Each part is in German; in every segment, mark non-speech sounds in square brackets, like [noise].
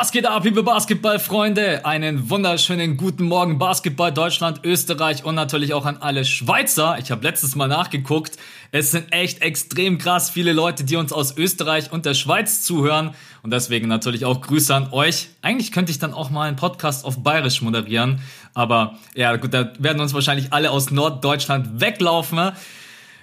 Was geht ab, liebe Basketballfreunde? Einen wunderschönen guten Morgen Basketball Deutschland, Österreich und natürlich auch an alle Schweizer. Ich habe letztes Mal nachgeguckt. Es sind echt extrem krass viele Leute, die uns aus Österreich und der Schweiz zuhören und deswegen natürlich auch Grüße an euch. Eigentlich könnte ich dann auch mal einen Podcast auf Bayerisch moderieren, aber ja, gut, da werden uns wahrscheinlich alle aus Norddeutschland weglaufen.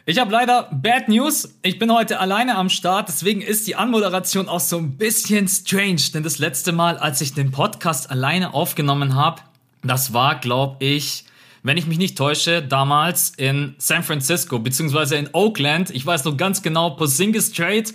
Ich habe leider Bad News. Ich bin heute alleine am Start, deswegen ist die Anmoderation auch so ein bisschen strange, denn das letzte Mal, als ich den Podcast alleine aufgenommen habe, das war, glaube ich, wenn ich mich nicht täusche, damals in San Francisco, beziehungsweise in Oakland. Ich weiß noch ganz genau, Porzingis Trade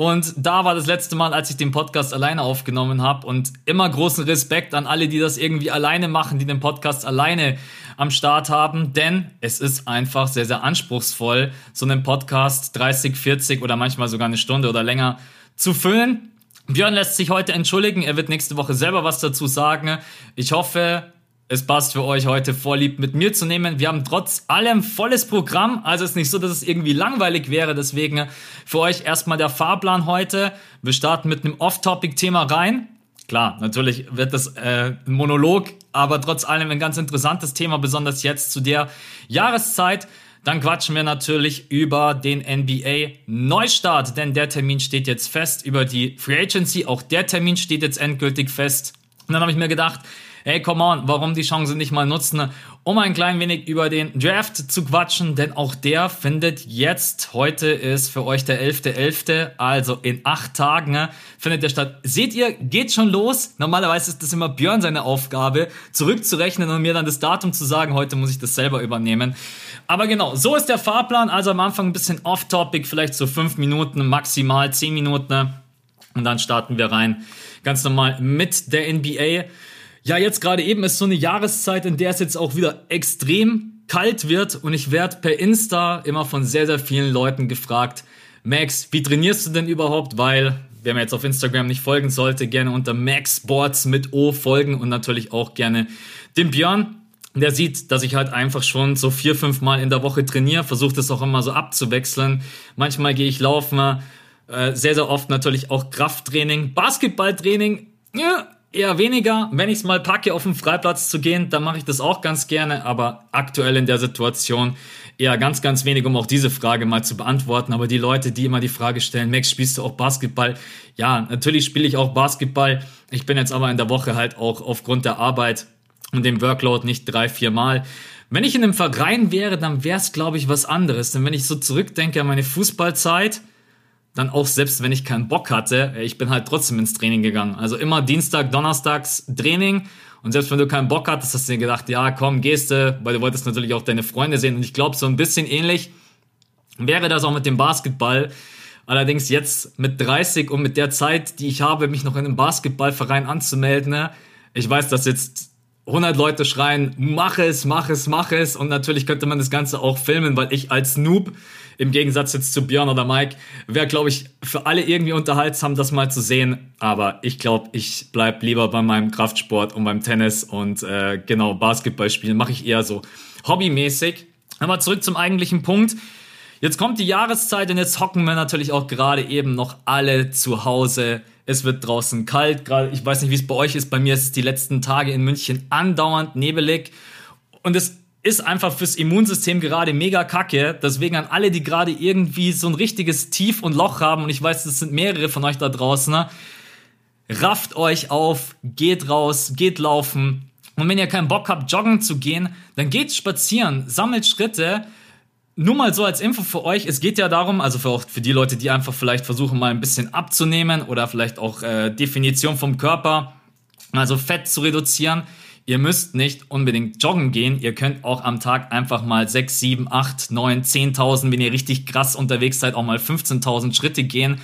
und da war das letzte Mal, als ich den Podcast alleine aufgenommen habe. Und immer großen Respekt an alle, die das irgendwie alleine machen, die den Podcast alleine am Start haben. Denn es ist einfach sehr, sehr anspruchsvoll, so einen Podcast 30, 40 oder manchmal sogar eine Stunde oder länger zu füllen. Björn lässt sich heute entschuldigen. Er wird nächste Woche selber was dazu sagen. Ich hoffe, es passt für euch heute vorlieb mit mir zu nehmen. Wir haben trotz allem volles Programm, also es ist nicht so, dass es irgendwie langweilig wäre. Deswegen für euch erstmal der Fahrplan heute. Wir starten mit einem Off-Topic-Thema rein. Klar, natürlich wird das äh, ein Monolog, aber trotz allem ein ganz interessantes Thema, besonders jetzt zu der Jahreszeit. Dann quatschen wir natürlich über den NBA Neustart, denn der Termin steht jetzt fest. Über die Free Agency, auch der Termin steht jetzt endgültig fest. Und dann habe ich mir gedacht, hey, come on, warum die Chance nicht mal nutzen, um ein klein wenig über den Draft zu quatschen, denn auch der findet jetzt, heute ist für euch der 11.11., .11., also in acht Tagen ne, findet der statt. Seht ihr, geht schon los. Normalerweise ist das immer Björn seine Aufgabe, zurückzurechnen und mir dann das Datum zu sagen, heute muss ich das selber übernehmen. Aber genau, so ist der Fahrplan, also am Anfang ein bisschen off-topic, vielleicht so fünf Minuten, maximal zehn Minuten ne, und dann starten wir rein ganz normal mit der NBA. Ja, jetzt gerade eben ist so eine Jahreszeit, in der es jetzt auch wieder extrem kalt wird und ich werde per Insta immer von sehr, sehr vielen Leuten gefragt, Max, wie trainierst du denn überhaupt? Weil, wer mir jetzt auf Instagram nicht folgen sollte, gerne unter Max mit O folgen und natürlich auch gerne dem Björn. Der sieht, dass ich halt einfach schon so vier, fünf Mal in der Woche trainiere, versuche das auch immer so abzuwechseln. Manchmal gehe ich laufen, äh, sehr, sehr oft natürlich auch Krafttraining, Basketballtraining, ja, Eher weniger. Wenn ich es mal packe, auf den Freiplatz zu gehen, dann mache ich das auch ganz gerne. Aber aktuell in der Situation eher ganz, ganz wenig, um auch diese Frage mal zu beantworten. Aber die Leute, die immer die Frage stellen, Max, spielst du auch Basketball? Ja, natürlich spiele ich auch Basketball. Ich bin jetzt aber in der Woche halt auch aufgrund der Arbeit und dem Workload nicht drei, vier Mal. Wenn ich in einem Verein wäre, dann wäre es, glaube ich, was anderes. Denn wenn ich so zurückdenke an meine Fußballzeit, dann auch selbst wenn ich keinen Bock hatte, ich bin halt trotzdem ins Training gegangen. Also immer Dienstag, Donnerstags Training. Und selbst wenn du keinen Bock hattest, hast du dir gedacht, ja, komm, gehst du, weil du wolltest natürlich auch deine Freunde sehen. Und ich glaube, so ein bisschen ähnlich wäre das auch mit dem Basketball. Allerdings jetzt mit 30 und mit der Zeit, die ich habe, mich noch in einem Basketballverein anzumelden, ne? ich weiß, dass jetzt 100 Leute schreien, mach es, mach es, mach es. Und natürlich könnte man das Ganze auch filmen, weil ich als Noob im Gegensatz jetzt zu Björn oder Mike, wäre, glaube ich, für alle irgendwie unterhaltsam, das mal zu sehen. Aber ich glaube, ich bleib lieber bei meinem Kraftsport und beim Tennis und äh, genau, Basketball spielen mache ich eher so hobbymäßig. Aber zurück zum eigentlichen Punkt. Jetzt kommt die Jahreszeit und jetzt hocken wir natürlich auch gerade eben noch alle zu Hause. Es wird draußen kalt, gerade ich weiß nicht, wie es bei euch ist. Bei mir ist es die letzten Tage in München andauernd nebelig und es ist einfach fürs Immunsystem gerade mega kacke. Deswegen an alle, die gerade irgendwie so ein richtiges Tief und Loch haben, und ich weiß, es sind mehrere von euch da draußen, ne? rafft euch auf, geht raus, geht laufen. Und wenn ihr keinen Bock habt, joggen zu gehen, dann geht spazieren, sammelt Schritte. Nur mal so als Info für euch, es geht ja darum, also für, auch für die Leute, die einfach vielleicht versuchen mal ein bisschen abzunehmen oder vielleicht auch äh, Definition vom Körper, also Fett zu reduzieren. Ihr müsst nicht unbedingt joggen gehen. Ihr könnt auch am Tag einfach mal 6, 7, 8, 9, 10.000, wenn ihr richtig krass unterwegs seid, auch mal 15.000 Schritte gehen.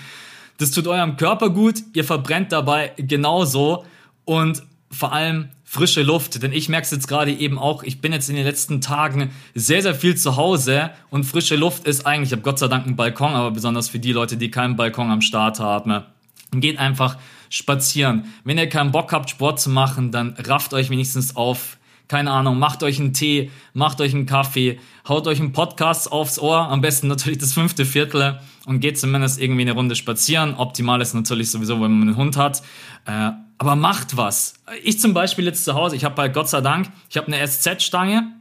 Das tut eurem Körper gut. Ihr verbrennt dabei genauso und vor allem frische Luft. Denn ich merke es jetzt gerade eben auch, ich bin jetzt in den letzten Tagen sehr, sehr viel zu Hause und frische Luft ist eigentlich, ich habe Gott sei Dank einen Balkon, aber besonders für die Leute, die keinen Balkon am Start haben, geht einfach spazieren. Wenn ihr keinen Bock habt, Sport zu machen, dann rafft euch wenigstens auf. Keine Ahnung, macht euch einen Tee, macht euch einen Kaffee, haut euch einen Podcast aufs Ohr, am besten natürlich das fünfte Viertel und geht zumindest irgendwie eine Runde spazieren. Optimal ist natürlich sowieso, wenn man einen Hund hat. Äh, aber macht was. Ich zum Beispiel jetzt zu Hause, ich habe halt Gott sei Dank, ich habe eine SZ-Stange.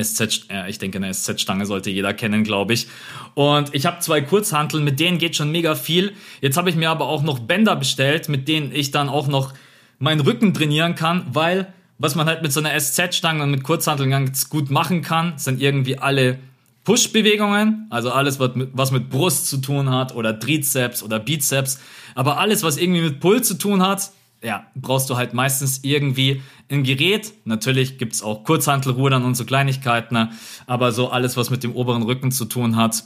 SZ, ja, ich denke, eine SZ-Stange sollte jeder kennen, glaube ich. Und ich habe zwei Kurzhanteln, mit denen geht schon mega viel. Jetzt habe ich mir aber auch noch Bänder bestellt, mit denen ich dann auch noch meinen Rücken trainieren kann, weil was man halt mit so einer SZ-Stange und mit Kurzhanteln ganz gut machen kann, sind irgendwie alle Push-Bewegungen, also alles, was mit, was mit Brust zu tun hat oder Trizeps oder Bizeps, aber alles, was irgendwie mit Pull zu tun hat, ja, brauchst du halt meistens irgendwie ein Gerät. Natürlich gibt's auch Kurzhantelrudern und so Kleinigkeiten, ne? aber so alles, was mit dem oberen Rücken zu tun hat,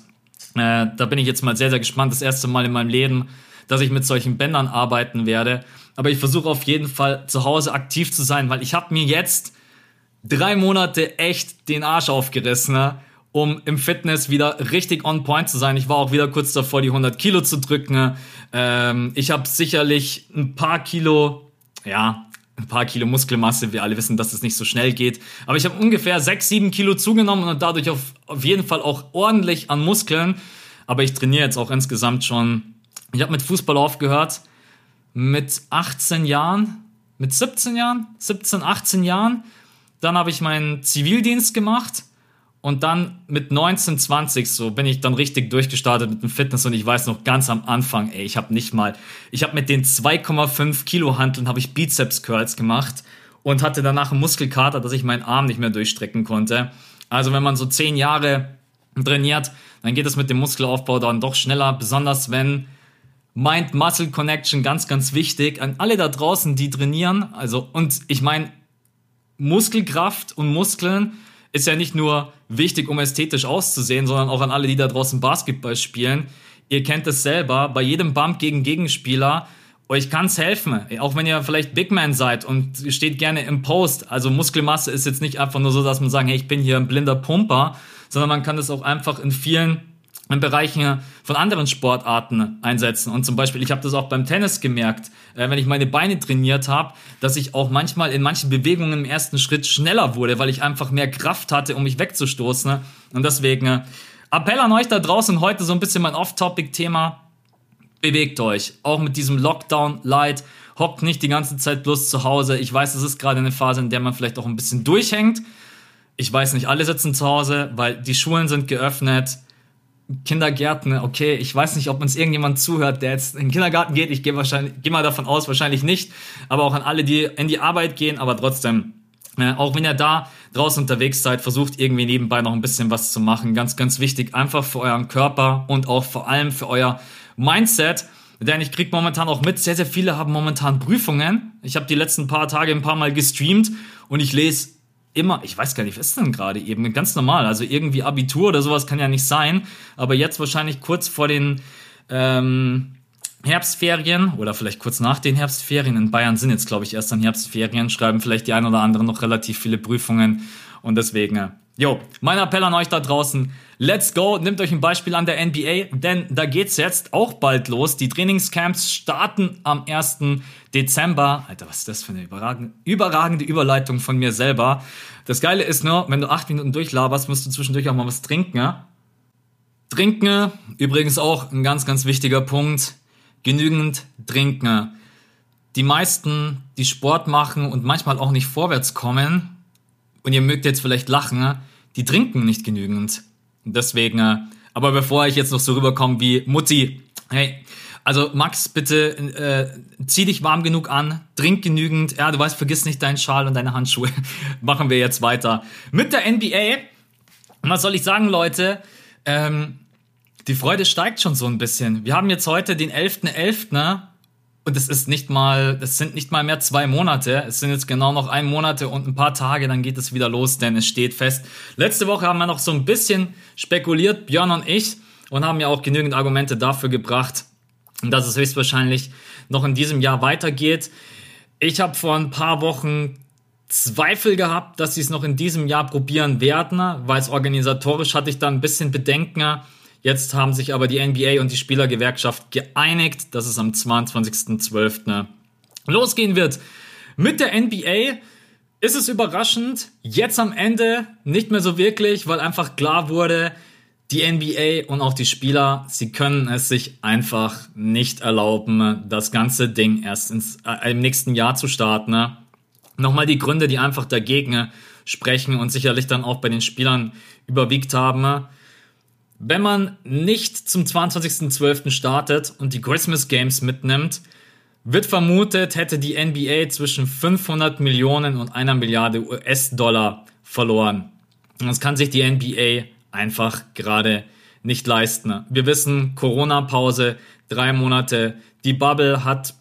äh, da bin ich jetzt mal sehr, sehr gespannt. Das erste Mal in meinem Leben, dass ich mit solchen Bändern arbeiten werde. Aber ich versuche auf jeden Fall zu Hause aktiv zu sein, weil ich habe mir jetzt drei Monate echt den Arsch aufgerissen, ne? Um im Fitness wieder richtig on point zu sein. Ich war auch wieder kurz davor, die 100 Kilo zu drücken. Ähm, ich habe sicherlich ein paar Kilo, ja, ein paar Kilo Muskelmasse. Wir alle wissen, dass es nicht so schnell geht. Aber ich habe ungefähr 6, 7 Kilo zugenommen und dadurch auf, auf jeden Fall auch ordentlich an Muskeln. Aber ich trainiere jetzt auch insgesamt schon. Ich habe mit Fußball aufgehört mit 18 Jahren, mit 17 Jahren, 17, 18 Jahren. Dann habe ich meinen Zivildienst gemacht und dann mit 19, 20 so bin ich dann richtig durchgestartet mit dem Fitness und ich weiß noch ganz am Anfang, ey, ich habe nicht mal, ich habe mit den 2,5 Kilo Hanteln habe ich Bizeps Curls gemacht und hatte danach einen Muskelkater, dass ich meinen Arm nicht mehr durchstrecken konnte. Also wenn man so 10 Jahre trainiert, dann geht es mit dem Muskelaufbau dann doch schneller, besonders wenn Mind-Muscle-Connection ganz, ganz wichtig an alle da draußen, die trainieren. Also, und ich meine, Muskelkraft und Muskeln ist ja nicht nur wichtig, um ästhetisch auszusehen, sondern auch an alle, die da draußen Basketball spielen. Ihr kennt es selber, bei jedem Bump gegen Gegenspieler, euch kann's helfen, auch wenn ihr vielleicht Big Man seid und steht gerne im Post. Also Muskelmasse ist jetzt nicht einfach nur so, dass man sagt, hey, ich bin hier ein blinder Pumper, sondern man kann das auch einfach in vielen in Bereichen von anderen Sportarten einsetzen. Und zum Beispiel, ich habe das auch beim Tennis gemerkt, äh, wenn ich meine Beine trainiert habe, dass ich auch manchmal in manchen Bewegungen im ersten Schritt schneller wurde, weil ich einfach mehr Kraft hatte, um mich wegzustoßen. Und deswegen äh, Appell an euch da draußen heute so ein bisschen mein Off-Topic-Thema. Bewegt euch, auch mit diesem Lockdown-Light. Hockt nicht die ganze Zeit bloß zu Hause. Ich weiß, es ist gerade eine Phase, in der man vielleicht auch ein bisschen durchhängt. Ich weiß nicht, alle sitzen zu Hause, weil die Schulen sind geöffnet Kindergärten, okay, ich weiß nicht, ob uns irgendjemand zuhört, der jetzt in den Kindergarten geht. Ich gehe wahrscheinlich, gehe mal davon aus, wahrscheinlich nicht. Aber auch an alle, die in die Arbeit gehen, aber trotzdem, äh, auch wenn ihr da draußen unterwegs seid, versucht irgendwie nebenbei noch ein bisschen was zu machen. Ganz, ganz wichtig, einfach für euren Körper und auch vor allem für euer Mindset. Denn ich krieg momentan auch mit, sehr, sehr viele haben momentan Prüfungen. Ich habe die letzten paar Tage ein paar Mal gestreamt und ich lese immer, ich weiß gar nicht, was ist denn gerade eben? Ganz normal. Also irgendwie Abitur oder sowas kann ja nicht sein. Aber jetzt wahrscheinlich kurz vor den ähm, Herbstferien oder vielleicht kurz nach den Herbstferien. In Bayern sind jetzt, glaube ich, erst dann Herbstferien, schreiben vielleicht die ein oder anderen noch relativ viele Prüfungen. Und deswegen, äh, jo, mein Appell an euch da draußen. Let's go, nehmt euch ein Beispiel an der NBA, denn da geht's jetzt auch bald los. Die Trainingscamps starten am 1. Dezember. Alter, was ist das für eine überragende, Überleitung von mir selber. Das Geile ist nur, wenn du acht Minuten durchlaberst, musst du zwischendurch auch mal was trinken. Ja? Trinken, übrigens auch ein ganz, ganz wichtiger Punkt. Genügend trinken. Die meisten, die Sport machen und manchmal auch nicht vorwärts kommen, und ihr mögt jetzt vielleicht lachen, die trinken nicht genügend. Deswegen, äh, aber bevor ich jetzt noch so rüberkomme wie Mutti, hey, also Max, bitte äh, zieh dich warm genug an, trink genügend. Ja, du weißt, vergiss nicht deinen Schal und deine Handschuhe. [laughs] Machen wir jetzt weiter mit der NBA. Was soll ich sagen, Leute? Ähm, die Freude steigt schon so ein bisschen. Wir haben jetzt heute den 11.11. .11., ne? Und es ist nicht mal, es sind nicht mal mehr zwei Monate. Es sind jetzt genau noch ein Monate und ein paar Tage, dann geht es wieder los, denn es steht fest. Letzte Woche haben wir noch so ein bisschen spekuliert, Björn und ich, und haben ja auch genügend Argumente dafür gebracht, dass es höchstwahrscheinlich noch in diesem Jahr weitergeht. Ich habe vor ein paar Wochen Zweifel gehabt, dass sie es noch in diesem Jahr probieren werden, weil es organisatorisch hatte ich da ein bisschen Bedenken Jetzt haben sich aber die NBA und die Spielergewerkschaft geeinigt, dass es am 22.12. losgehen wird. Mit der NBA ist es überraschend, jetzt am Ende nicht mehr so wirklich, weil einfach klar wurde, Die NBA und auch die Spieler, sie können es sich einfach nicht erlauben, das ganze Ding erst ins, äh, im nächsten Jahr zu starten. Ne? Nochmal die Gründe, die einfach dagegen sprechen und sicherlich dann auch bei den Spielern überwiegt haben. Wenn man nicht zum 22.12. startet und die Christmas Games mitnimmt, wird vermutet, hätte die NBA zwischen 500 Millionen und einer Milliarde US-Dollar verloren. Das kann sich die NBA einfach gerade nicht leisten. Wir wissen, Corona-Pause, drei Monate. Die Bubble hat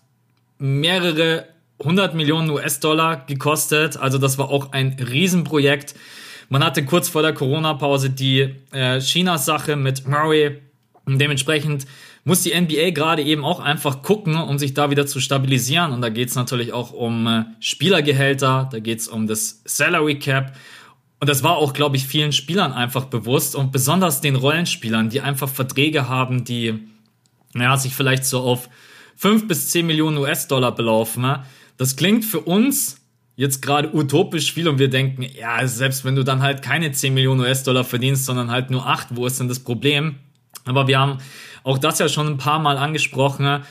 mehrere hundert Millionen US-Dollar gekostet. Also das war auch ein Riesenprojekt. Man hatte kurz vor der Corona-Pause die äh, China-Sache mit Murray. Und dementsprechend muss die NBA gerade eben auch einfach gucken, um sich da wieder zu stabilisieren. Und da geht es natürlich auch um äh, Spielergehälter, da geht es um das Salary Cap. Und das war auch, glaube ich, vielen Spielern einfach bewusst und besonders den Rollenspielern, die einfach Verträge haben, die naja, sich vielleicht so auf 5 bis 10 Millionen US-Dollar belaufen. Ne? Das klingt für uns jetzt gerade utopisch viel und wir denken, ja, selbst wenn du dann halt keine 10 Millionen US-Dollar verdienst, sondern halt nur 8, wo ist denn das Problem? Aber wir haben auch das ja schon ein paar Mal angesprochen. Ne?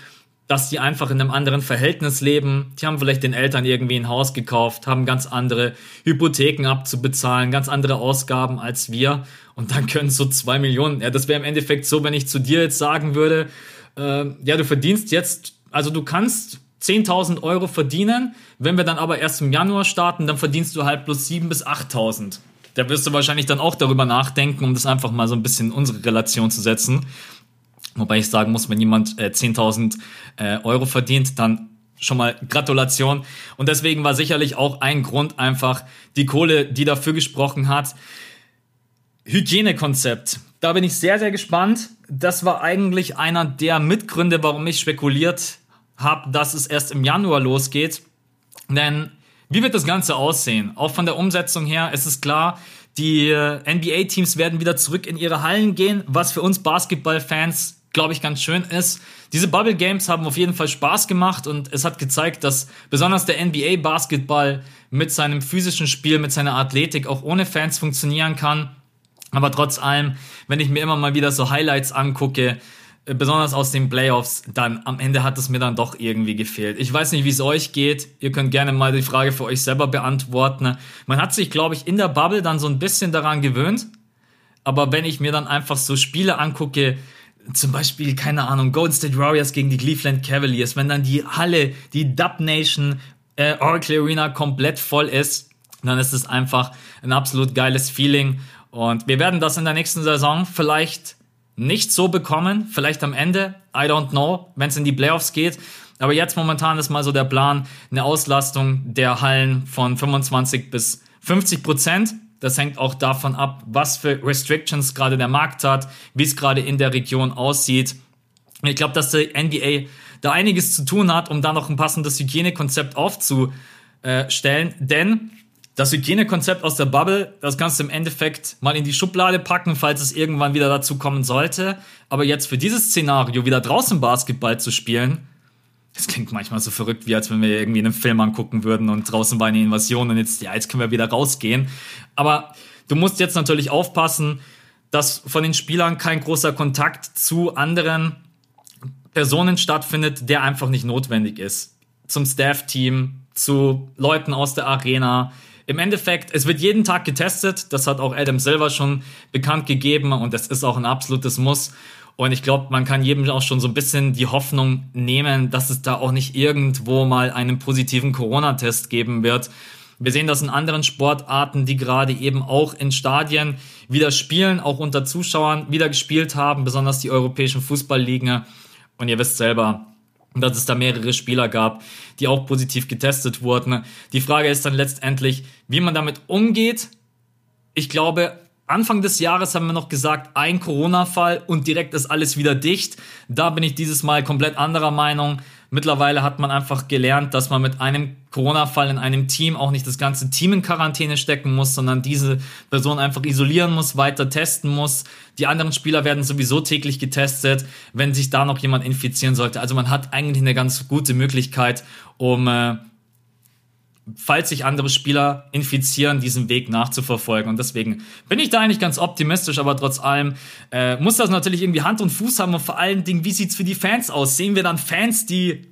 dass die einfach in einem anderen Verhältnis leben. Die haben vielleicht den Eltern irgendwie ein Haus gekauft, haben ganz andere Hypotheken abzubezahlen, ganz andere Ausgaben als wir. Und dann können so zwei Millionen, ja, das wäre im Endeffekt so, wenn ich zu dir jetzt sagen würde, äh, ja, du verdienst jetzt, also du kannst 10.000 Euro verdienen, wenn wir dann aber erst im Januar starten, dann verdienst du halt plus 7.000 bis 8.000. Da wirst du wahrscheinlich dann auch darüber nachdenken, um das einfach mal so ein bisschen in unsere Relation zu setzen. Wobei ich sagen muss, wenn jemand äh, 10.000 äh, Euro verdient, dann schon mal Gratulation. Und deswegen war sicherlich auch ein Grund einfach die Kohle, die dafür gesprochen hat. Hygienekonzept. Da bin ich sehr, sehr gespannt. Das war eigentlich einer der Mitgründe, warum ich spekuliert habe, dass es erst im Januar losgeht. Denn wie wird das Ganze aussehen? Auch von der Umsetzung her ist es klar, die äh, NBA-Teams werden wieder zurück in ihre Hallen gehen, was für uns Basketballfans glaube ich, ganz schön ist. Diese Bubble Games haben auf jeden Fall Spaß gemacht und es hat gezeigt, dass besonders der NBA Basketball mit seinem physischen Spiel, mit seiner Athletik auch ohne Fans funktionieren kann. Aber trotz allem, wenn ich mir immer mal wieder so Highlights angucke, besonders aus den Playoffs, dann am Ende hat es mir dann doch irgendwie gefehlt. Ich weiß nicht, wie es euch geht. Ihr könnt gerne mal die Frage für euch selber beantworten. Man hat sich, glaube ich, in der Bubble dann so ein bisschen daran gewöhnt. Aber wenn ich mir dann einfach so Spiele angucke, zum Beispiel, keine Ahnung, Golden State Warriors gegen die Cleveland Cavaliers, wenn dann die Halle, die Dub Nation äh, Oracle Arena komplett voll ist, dann ist es einfach ein absolut geiles Feeling. Und wir werden das in der nächsten Saison vielleicht nicht so bekommen, vielleicht am Ende, I don't know, wenn es in die Playoffs geht. Aber jetzt momentan ist mal so der Plan, eine Auslastung der Hallen von 25 bis 50 Prozent. Das hängt auch davon ab, was für Restrictions gerade der Markt hat, wie es gerade in der Region aussieht. Ich glaube, dass der NBA da einiges zu tun hat, um da noch ein passendes Hygienekonzept aufzustellen. Denn das Hygienekonzept aus der Bubble, das kannst du im Endeffekt mal in die Schublade packen, falls es irgendwann wieder dazu kommen sollte. Aber jetzt für dieses Szenario wieder draußen Basketball zu spielen, das klingt manchmal so verrückt, wie als wenn wir irgendwie einen Film angucken würden und draußen war eine Invasion und jetzt, ja, jetzt können wir wieder rausgehen. Aber du musst jetzt natürlich aufpassen, dass von den Spielern kein großer Kontakt zu anderen Personen stattfindet, der einfach nicht notwendig ist. Zum Staff-Team, zu Leuten aus der Arena. Im Endeffekt, es wird jeden Tag getestet. Das hat auch Adam Silver schon bekannt gegeben und das ist auch ein absolutes Muss. Und ich glaube, man kann jedem auch schon so ein bisschen die Hoffnung nehmen, dass es da auch nicht irgendwo mal einen positiven Corona-Test geben wird. Wir sehen das in anderen Sportarten, die gerade eben auch in Stadien wieder spielen, auch unter Zuschauern wieder gespielt haben, besonders die europäischen Fußballligen. Und ihr wisst selber, dass es da mehrere Spieler gab, die auch positiv getestet wurden. Die Frage ist dann letztendlich, wie man damit umgeht. Ich glaube, Anfang des Jahres haben wir noch gesagt, ein Corona-Fall und direkt ist alles wieder dicht. Da bin ich dieses Mal komplett anderer Meinung. Mittlerweile hat man einfach gelernt, dass man mit einem Corona-Fall in einem Team auch nicht das ganze Team in Quarantäne stecken muss, sondern diese Person einfach isolieren muss, weiter testen muss. Die anderen Spieler werden sowieso täglich getestet, wenn sich da noch jemand infizieren sollte. Also man hat eigentlich eine ganz gute Möglichkeit, um äh, falls sich andere Spieler infizieren, diesen Weg nachzuverfolgen. Und deswegen bin ich da eigentlich ganz optimistisch, aber trotz allem äh, muss das natürlich irgendwie Hand und Fuß haben und vor allen Dingen, wie sieht's für die Fans aus? Sehen wir dann Fans, die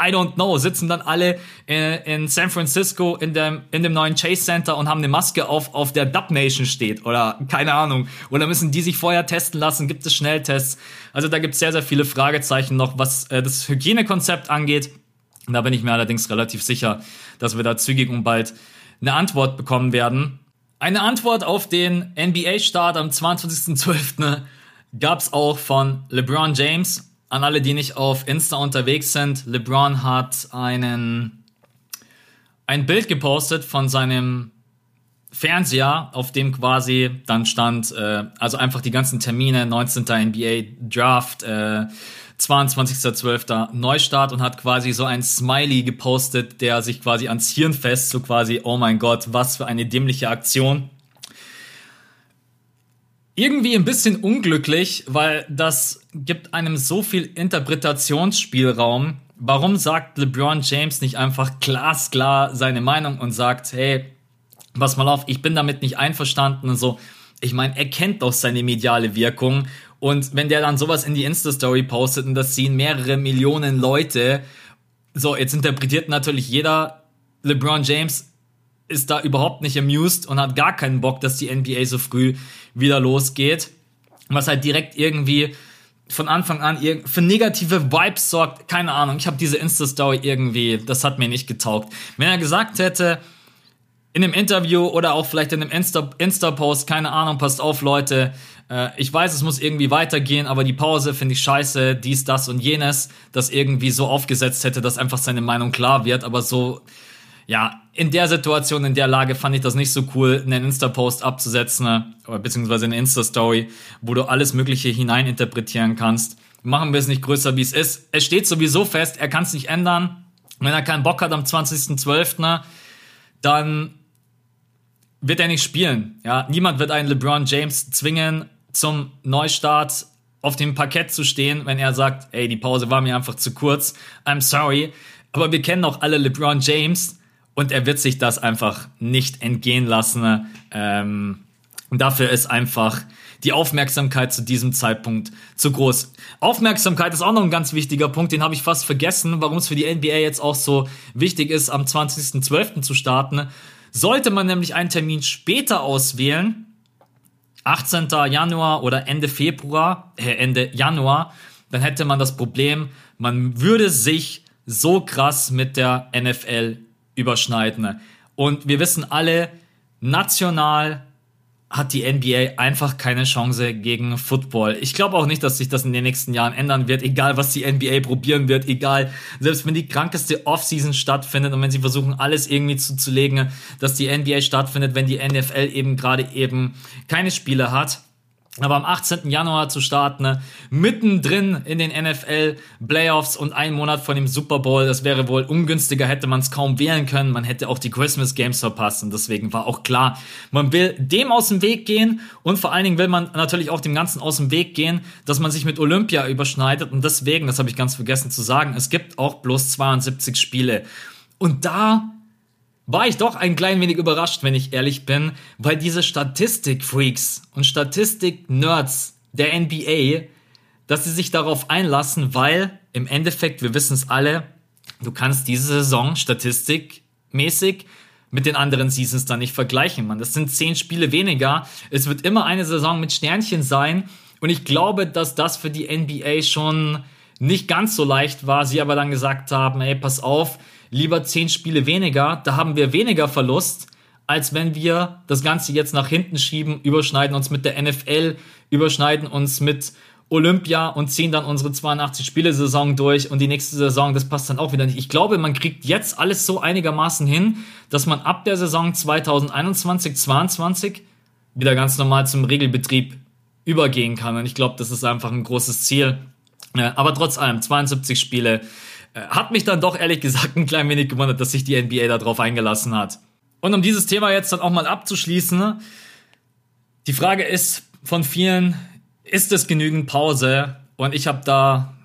I don't know, sitzen dann alle äh, in San Francisco in dem, in dem neuen Chase Center und haben eine Maske auf, auf der Dub Nation steht oder keine Ahnung. Oder müssen die sich vorher testen lassen? Gibt es Schnelltests? Also da gibt es sehr, sehr viele Fragezeichen noch, was äh, das Hygienekonzept angeht. Da bin ich mir allerdings relativ sicher, dass wir da zügig und bald eine Antwort bekommen werden. Eine Antwort auf den NBA-Start am 22.12. gab es auch von LeBron James. An alle, die nicht auf Insta unterwegs sind, LeBron hat einen, ein Bild gepostet von seinem Fernseher, auf dem quasi dann stand, äh, also einfach die ganzen Termine, 19. NBA Draft, äh, 22.12. Neustart und hat quasi so ein Smiley gepostet, der sich quasi ans Hirn fest, so quasi, oh mein Gott, was für eine dämliche Aktion. Irgendwie ein bisschen unglücklich, weil das gibt einem so viel Interpretationsspielraum. Warum sagt LeBron James nicht einfach glasklar seine Meinung und sagt, hey, pass mal auf, ich bin damit nicht einverstanden und so. Ich meine, er kennt doch seine mediale Wirkung und wenn der dann sowas in die Insta-Story postet und das sehen mehrere Millionen Leute, so, jetzt interpretiert natürlich jeder, LeBron James ist da überhaupt nicht amused und hat gar keinen Bock, dass die NBA so früh wieder losgeht. Was halt direkt irgendwie von Anfang an für negative Vibes sorgt. Keine Ahnung, ich habe diese Insta-Story irgendwie, das hat mir nicht getaugt. Wenn er gesagt hätte, in einem Interview oder auch vielleicht in einem Insta-Post, Insta keine Ahnung, passt auf, Leute, äh, ich weiß, es muss irgendwie weitergehen, aber die Pause finde ich scheiße, dies, das und jenes, das irgendwie so aufgesetzt hätte, dass einfach seine Meinung klar wird, aber so, ja, in der Situation, in der Lage fand ich das nicht so cool, einen Insta-Post abzusetzen, äh, beziehungsweise eine Insta-Story, wo du alles Mögliche hineininterpretieren kannst. Machen wir es nicht größer, wie es ist. Es steht sowieso fest, er kann es nicht ändern. Wenn er keinen Bock hat am 20.12., dann wird er nicht spielen. Ja, niemand wird einen LeBron James zwingen, zum Neustart auf dem Parkett zu stehen, wenn er sagt, ey, die Pause war mir einfach zu kurz, I'm sorry. Aber wir kennen auch alle LeBron James und er wird sich das einfach nicht entgehen lassen. Ähm, dafür ist einfach die Aufmerksamkeit zu diesem Zeitpunkt zu groß. Aufmerksamkeit ist auch noch ein ganz wichtiger Punkt, den habe ich fast vergessen, warum es für die NBA jetzt auch so wichtig ist, am 20.12. zu starten. Sollte man nämlich einen Termin später auswählen, 18. Januar oder Ende Februar, äh, Ende Januar, dann hätte man das Problem, man würde sich so krass mit der NFL überschneiden. Und wir wissen alle, national hat die NBA einfach keine Chance gegen Football. Ich glaube auch nicht, dass sich das in den nächsten Jahren ändern wird, egal was die NBA probieren wird, egal, selbst wenn die krankeste Offseason stattfindet und wenn sie versuchen, alles irgendwie zuzulegen, dass die NBA stattfindet, wenn die NFL eben gerade eben keine Spiele hat aber am 18. Januar zu starten, ne, mittendrin in den NFL Playoffs und einen Monat vor dem Super Bowl, das wäre wohl ungünstiger, hätte man es kaum wählen können. Man hätte auch die Christmas Games verpasst und deswegen war auch klar, man will dem aus dem Weg gehen und vor allen Dingen will man natürlich auch dem Ganzen aus dem Weg gehen, dass man sich mit Olympia überschneidet und deswegen, das habe ich ganz vergessen zu sagen, es gibt auch bloß 72 Spiele. Und da war ich doch ein klein wenig überrascht, wenn ich ehrlich bin, weil diese Statistik-Freaks und Statistik-Nerds der NBA, dass sie sich darauf einlassen, weil im Endeffekt, wir wissen es alle, du kannst diese Saison statistikmäßig mit den anderen Seasons dann nicht vergleichen, man. Das sind zehn Spiele weniger. Es wird immer eine Saison mit Sternchen sein. Und ich glaube, dass das für die NBA schon nicht ganz so leicht war. Sie aber dann gesagt haben, ey, pass auf, lieber zehn Spiele weniger, da haben wir weniger Verlust, als wenn wir das Ganze jetzt nach hinten schieben, überschneiden uns mit der NFL, überschneiden uns mit Olympia und ziehen dann unsere 82 Spiele Saison durch und die nächste Saison, das passt dann auch wieder nicht. Ich glaube, man kriegt jetzt alles so einigermaßen hin, dass man ab der Saison 2021, 22 wieder ganz normal zum Regelbetrieb übergehen kann und ich glaube, das ist einfach ein großes Ziel. Aber trotz allem, 72 Spiele, hat mich dann doch ehrlich gesagt ein klein wenig gewundert, dass sich die NBA darauf eingelassen hat. Und um dieses Thema jetzt dann auch mal abzuschließen, die Frage ist von vielen, ist es genügend Pause? Und ich habe da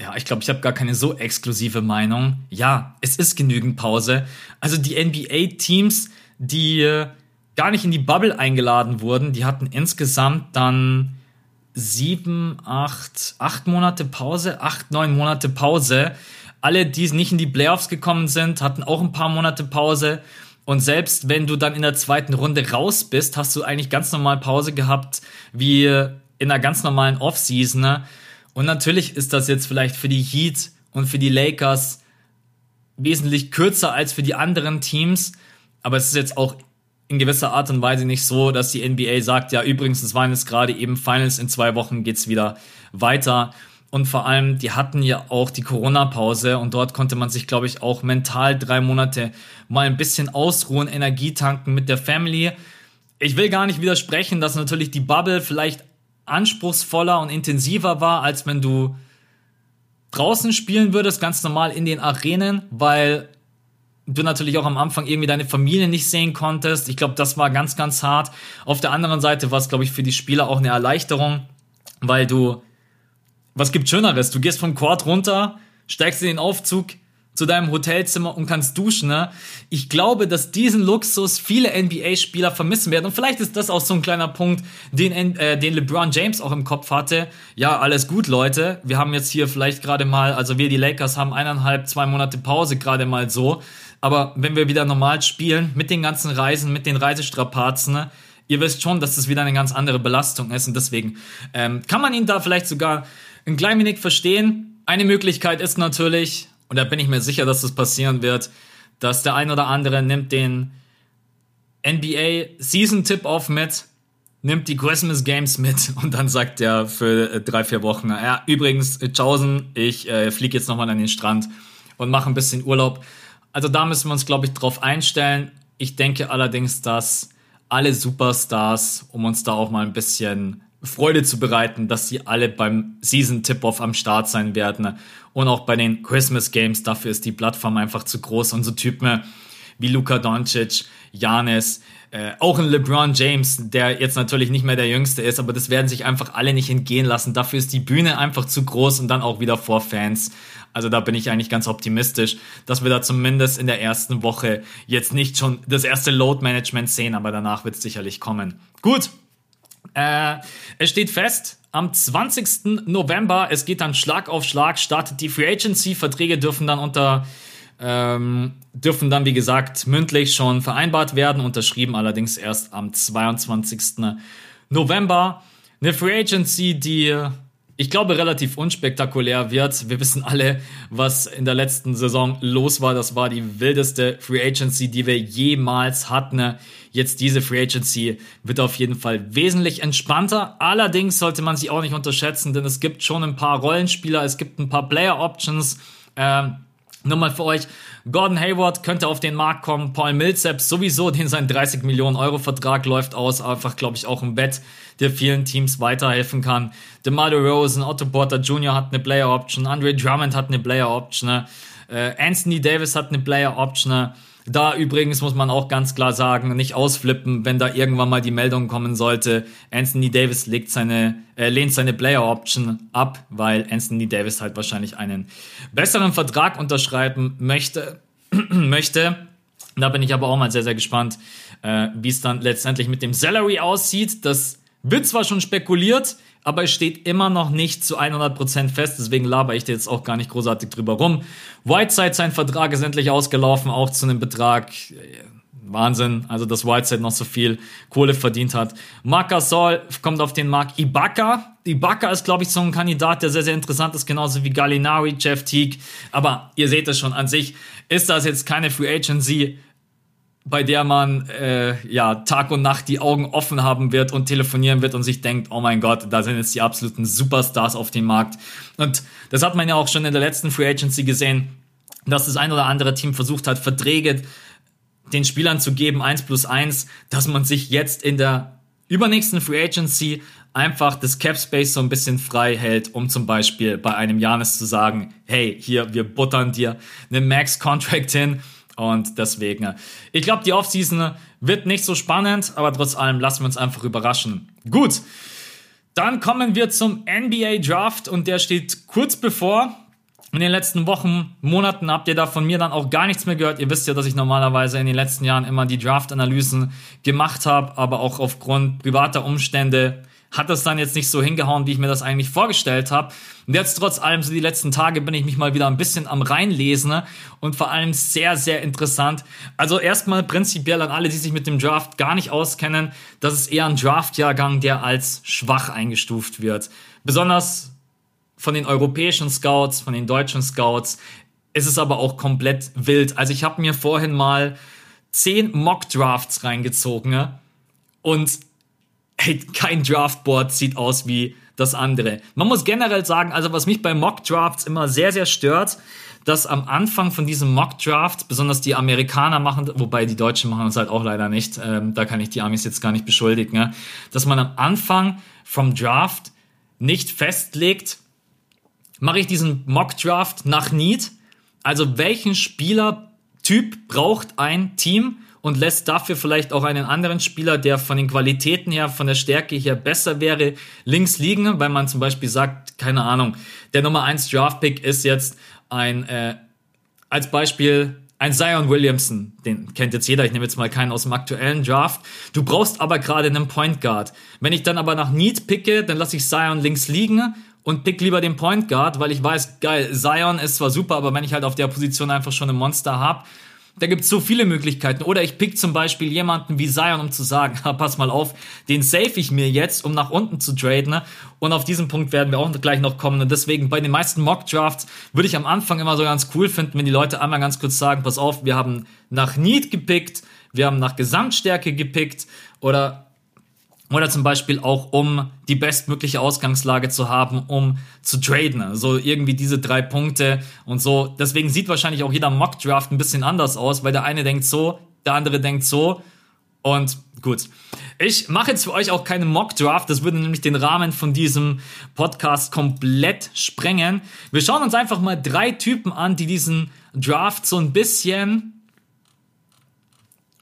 ja, ich glaube, ich habe gar keine so exklusive Meinung. Ja, es ist genügend Pause. Also die NBA-Teams, die äh, gar nicht in die Bubble eingeladen wurden, die hatten insgesamt dann sieben, acht, acht Monate Pause, acht, neun Monate Pause. Alle, die nicht in die Playoffs gekommen sind, hatten auch ein paar Monate Pause. Und selbst wenn du dann in der zweiten Runde raus bist, hast du eigentlich ganz normal Pause gehabt, wie in einer ganz normalen Offseason. Ne? Und natürlich ist das jetzt vielleicht für die Heat und für die Lakers wesentlich kürzer als für die anderen Teams. Aber es ist jetzt auch in gewisser Art und Weise nicht so, dass die NBA sagt, ja, übrigens, es waren jetzt gerade eben Finals, in zwei Wochen geht's wieder weiter. Und vor allem, die hatten ja auch die Corona-Pause und dort konnte man sich, glaube ich, auch mental drei Monate mal ein bisschen ausruhen, Energie tanken mit der Family. Ich will gar nicht widersprechen, dass natürlich die Bubble vielleicht anspruchsvoller und intensiver war, als wenn du draußen spielen würdest, ganz normal in den Arenen, weil du natürlich auch am Anfang irgendwie deine Familie nicht sehen konntest. Ich glaube, das war ganz, ganz hart. Auf der anderen Seite war es, glaube ich, für die Spieler auch eine Erleichterung, weil du, was gibt Schöneres? Du gehst vom Court runter, steigst in den Aufzug, zu deinem Hotelzimmer und kannst duschen. Ne? Ich glaube, dass diesen Luxus viele NBA-Spieler vermissen werden. Und vielleicht ist das auch so ein kleiner Punkt, den, äh, den LeBron James auch im Kopf hatte. Ja, alles gut, Leute. Wir haben jetzt hier vielleicht gerade mal, also wir die Lakers haben eineinhalb, zwei Monate Pause gerade mal so. Aber wenn wir wieder normal spielen, mit den ganzen Reisen, mit den Reisestrapazen, ne? ihr wisst schon, dass das wieder eine ganz andere Belastung ist. Und deswegen ähm, kann man ihn da vielleicht sogar ein klein wenig verstehen. Eine Möglichkeit ist natürlich, und da bin ich mir sicher, dass das passieren wird, dass der ein oder andere nimmt den NBA Season Tip-Off mit, nimmt die Christmas Games mit [laughs] und dann sagt er für äh, drei, vier Wochen, ja, übrigens, Chausen, ich äh, fliege jetzt nochmal an den Strand und mache ein bisschen Urlaub. Also da müssen wir uns, glaube ich, drauf einstellen. Ich denke allerdings, dass alle Superstars, um uns da auch mal ein bisschen Freude zu bereiten, dass sie alle beim Season Tip-Off am Start sein werden und auch bei den Christmas Games. Dafür ist die Plattform einfach zu groß und so Typen wie Luka Doncic, Janis, äh, auch ein LeBron James, der jetzt natürlich nicht mehr der Jüngste ist, aber das werden sich einfach alle nicht entgehen lassen. Dafür ist die Bühne einfach zu groß und dann auch wieder vor Fans. Also da bin ich eigentlich ganz optimistisch, dass wir da zumindest in der ersten Woche jetzt nicht schon das erste Load Management sehen, aber danach wird es sicherlich kommen. Gut, äh, es steht fest, am 20. November, es geht dann Schlag auf Schlag, startet die Free Agency. Verträge dürfen dann unter ähm, dürfen dann, wie gesagt, mündlich schon vereinbart werden, unterschrieben allerdings erst am 22. November. Eine Free Agency, die ich glaube, relativ unspektakulär wird. Wir wissen alle, was in der letzten Saison los war. Das war die wildeste Free Agency, die wir jemals hatten. Jetzt diese Free Agency wird auf jeden Fall wesentlich entspannter. Allerdings sollte man sie auch nicht unterschätzen, denn es gibt schon ein paar Rollenspieler, es gibt ein paar Player Options. Ähm, nur mal für euch, Gordon Hayward könnte auf den Markt kommen, Paul Millsap sowieso, den sein 30 Millionen Euro Vertrag läuft aus, einfach glaube ich auch im Bett, der vielen Teams weiterhelfen kann. DeMar Rosen, Otto Porter Jr. hat eine Player Option, Andre Drummond hat eine Player Option, äh, Anthony Davis hat eine Player Option? Da übrigens muss man auch ganz klar sagen, nicht ausflippen, wenn da irgendwann mal die Meldung kommen sollte, Anthony Davis legt seine, äh, lehnt seine Player Option ab, weil Anthony Davis halt wahrscheinlich einen besseren Vertrag unterschreiben möchte. [clears throat] möchte. Da bin ich aber auch mal sehr, sehr gespannt, äh, wie es dann letztendlich mit dem Salary aussieht. Das wird zwar schon spekuliert, aber es steht immer noch nicht zu 100% fest, deswegen laber ich dir jetzt auch gar nicht großartig drüber rum. Whiteside, sein Vertrag ist endlich ausgelaufen, auch zu einem Betrag, äh, Wahnsinn, also dass Whiteside noch so viel Kohle verdient hat. Marc Gasol kommt auf den Markt. Ibaka, Ibaka ist, glaube ich, so ein Kandidat, der sehr, sehr interessant ist, genauso wie Gallinari, Jeff Teague. Aber ihr seht es schon, an sich ist das jetzt keine Free Agency, bei der man äh, ja Tag und Nacht die Augen offen haben wird und telefonieren wird und sich denkt, oh mein Gott, da sind jetzt die absoluten Superstars auf dem Markt. Und das hat man ja auch schon in der letzten Free Agency gesehen, dass das ein oder andere Team versucht hat, Verträge den Spielern zu geben, eins plus eins, dass man sich jetzt in der übernächsten Free Agency einfach das Cap Space so ein bisschen frei hält, um zum Beispiel bei einem Janis zu sagen, hey, hier, wir buttern dir einen Max Contract hin und deswegen, ich glaube, die Offseason wird nicht so spannend, aber trotz allem lassen wir uns einfach überraschen. Gut, dann kommen wir zum NBA Draft und der steht kurz bevor. In den letzten Wochen, Monaten habt ihr da von mir dann auch gar nichts mehr gehört. Ihr wisst ja, dass ich normalerweise in den letzten Jahren immer die Draft-Analysen gemacht habe, aber auch aufgrund privater Umstände hat das dann jetzt nicht so hingehauen, wie ich mir das eigentlich vorgestellt habe. Und jetzt trotz allem, so die letzten Tage bin ich mich mal wieder ein bisschen am reinlesen ne? und vor allem sehr, sehr interessant. Also erstmal prinzipiell an alle, die sich mit dem Draft gar nicht auskennen, das ist eher ein Draft-Jahrgang, der als schwach eingestuft wird. Besonders von den europäischen Scouts, von den deutschen Scouts. ist Es aber auch komplett wild. Also ich habe mir vorhin mal zehn Mock-Drafts reingezogen ne? und hey, kein Draftboard sieht aus wie das andere. Man muss generell sagen, also was mich bei Mock-Drafts immer sehr, sehr stört, dass am Anfang von diesem Mock-Draft, besonders die Amerikaner machen, wobei die Deutschen machen das halt auch leider nicht, ähm, da kann ich die Amis jetzt gar nicht beschuldigen, ne? dass man am Anfang vom Draft nicht festlegt, mache ich diesen Mock-Draft nach Need. Also welchen Spielertyp braucht ein Team und lässt dafür vielleicht auch einen anderen Spieler, der von den Qualitäten her, von der Stärke her besser wäre, links liegen, weil man zum Beispiel sagt, keine Ahnung, der Nummer 1 Draft-Pick ist jetzt ein, äh, als Beispiel ein Zion Williamson, den kennt jetzt jeder, ich nehme jetzt mal keinen aus dem aktuellen Draft. Du brauchst aber gerade einen Point Guard. Wenn ich dann aber nach Need picke, dann lasse ich Zion links liegen und pick lieber den Point Guard, weil ich weiß, geil, Zion ist zwar super, aber wenn ich halt auf der Position einfach schon ein Monster habe, da gibt's so viele Möglichkeiten. Oder ich pick zum Beispiel jemanden wie Zion, um zu sagen, [laughs] pass mal auf, den save ich mir jetzt, um nach unten zu traden. Ne? Und auf diesen Punkt werden wir auch gleich noch kommen. Und deswegen bei den meisten Mock-Drafts würde ich am Anfang immer so ganz cool finden, wenn die Leute einmal ganz kurz sagen, pass auf, wir haben nach Need gepickt, wir haben nach Gesamtstärke gepickt oder oder zum Beispiel auch, um die bestmögliche Ausgangslage zu haben, um zu traden. Also irgendwie diese drei Punkte und so. Deswegen sieht wahrscheinlich auch jeder Mock-Draft ein bisschen anders aus, weil der eine denkt so, der andere denkt so. Und gut. Ich mache jetzt für euch auch keinen Mock-Draft. Das würde nämlich den Rahmen von diesem Podcast komplett sprengen. Wir schauen uns einfach mal drei Typen an, die diesen Draft so ein bisschen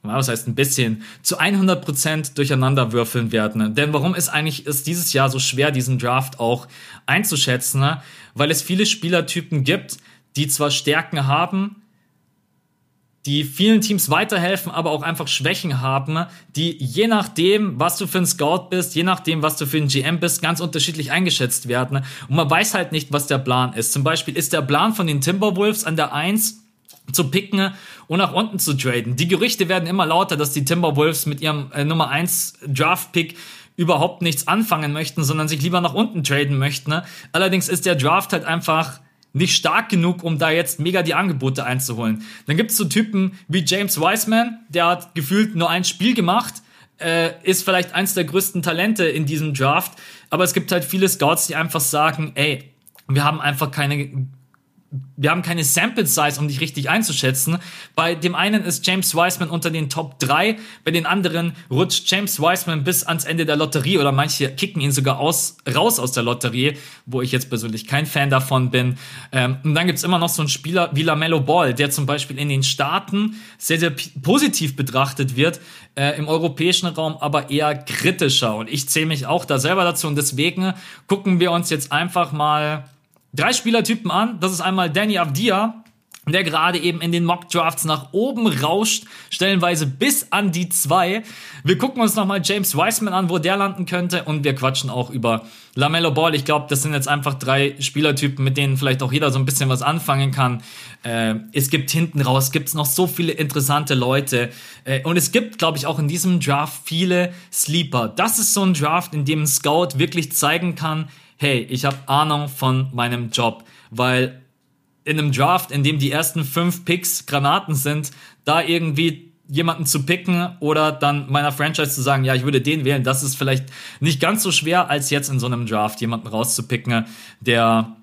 was heißt ein bisschen, zu 100% durcheinander würfeln werden. Denn warum ist eigentlich ist dieses Jahr so schwer, diesen Draft auch einzuschätzen? Ne? Weil es viele Spielertypen gibt, die zwar Stärken haben, die vielen Teams weiterhelfen, aber auch einfach Schwächen haben, die je nachdem, was du für ein Scout bist, je nachdem, was du für ein GM bist, ganz unterschiedlich eingeschätzt werden. Und man weiß halt nicht, was der Plan ist. Zum Beispiel ist der Plan von den Timberwolves an der 1 zu picken und nach unten zu traden. Die Gerüchte werden immer lauter, dass die Timberwolves mit ihrem äh, Nummer 1 Draft-Pick überhaupt nichts anfangen möchten, sondern sich lieber nach unten traden möchten. Allerdings ist der Draft halt einfach nicht stark genug, um da jetzt mega die Angebote einzuholen. Dann gibt es so Typen wie James Wiseman, der hat gefühlt nur ein Spiel gemacht, äh, ist vielleicht eins der größten Talente in diesem Draft, aber es gibt halt viele Scouts, die einfach sagen, ey, wir haben einfach keine wir haben keine Sample Size, um dich richtig einzuschätzen. Bei dem einen ist James Wiseman unter den Top 3, bei den anderen rutscht James Wiseman bis ans Ende der Lotterie oder manche kicken ihn sogar aus, raus aus der Lotterie, wo ich jetzt persönlich kein Fan davon bin. Ähm, und dann gibt's immer noch so einen Spieler wie LaMelo Ball, der zum Beispiel in den Staaten sehr, sehr positiv betrachtet wird, äh, im europäischen Raum aber eher kritischer. Und ich zähle mich auch da selber dazu und deswegen gucken wir uns jetzt einfach mal drei Spielertypen an. Das ist einmal Danny Avdia, der gerade eben in den Mock Drafts nach oben rauscht, stellenweise bis an die zwei. Wir gucken uns nochmal James Wiseman an, wo der landen könnte und wir quatschen auch über LaMelo Ball. Ich glaube, das sind jetzt einfach drei Spielertypen, mit denen vielleicht auch jeder so ein bisschen was anfangen kann. Äh, es gibt hinten raus, gibt's noch so viele interessante Leute äh, und es gibt, glaube ich, auch in diesem Draft viele Sleeper. Das ist so ein Draft, in dem ein Scout wirklich zeigen kann, hey, ich habe Ahnung von meinem Job, weil in einem Draft, in dem die ersten fünf Picks Granaten sind, da irgendwie jemanden zu picken oder dann meiner Franchise zu sagen, ja, ich würde den wählen, das ist vielleicht nicht ganz so schwer, als jetzt in so einem Draft jemanden rauszupicken, der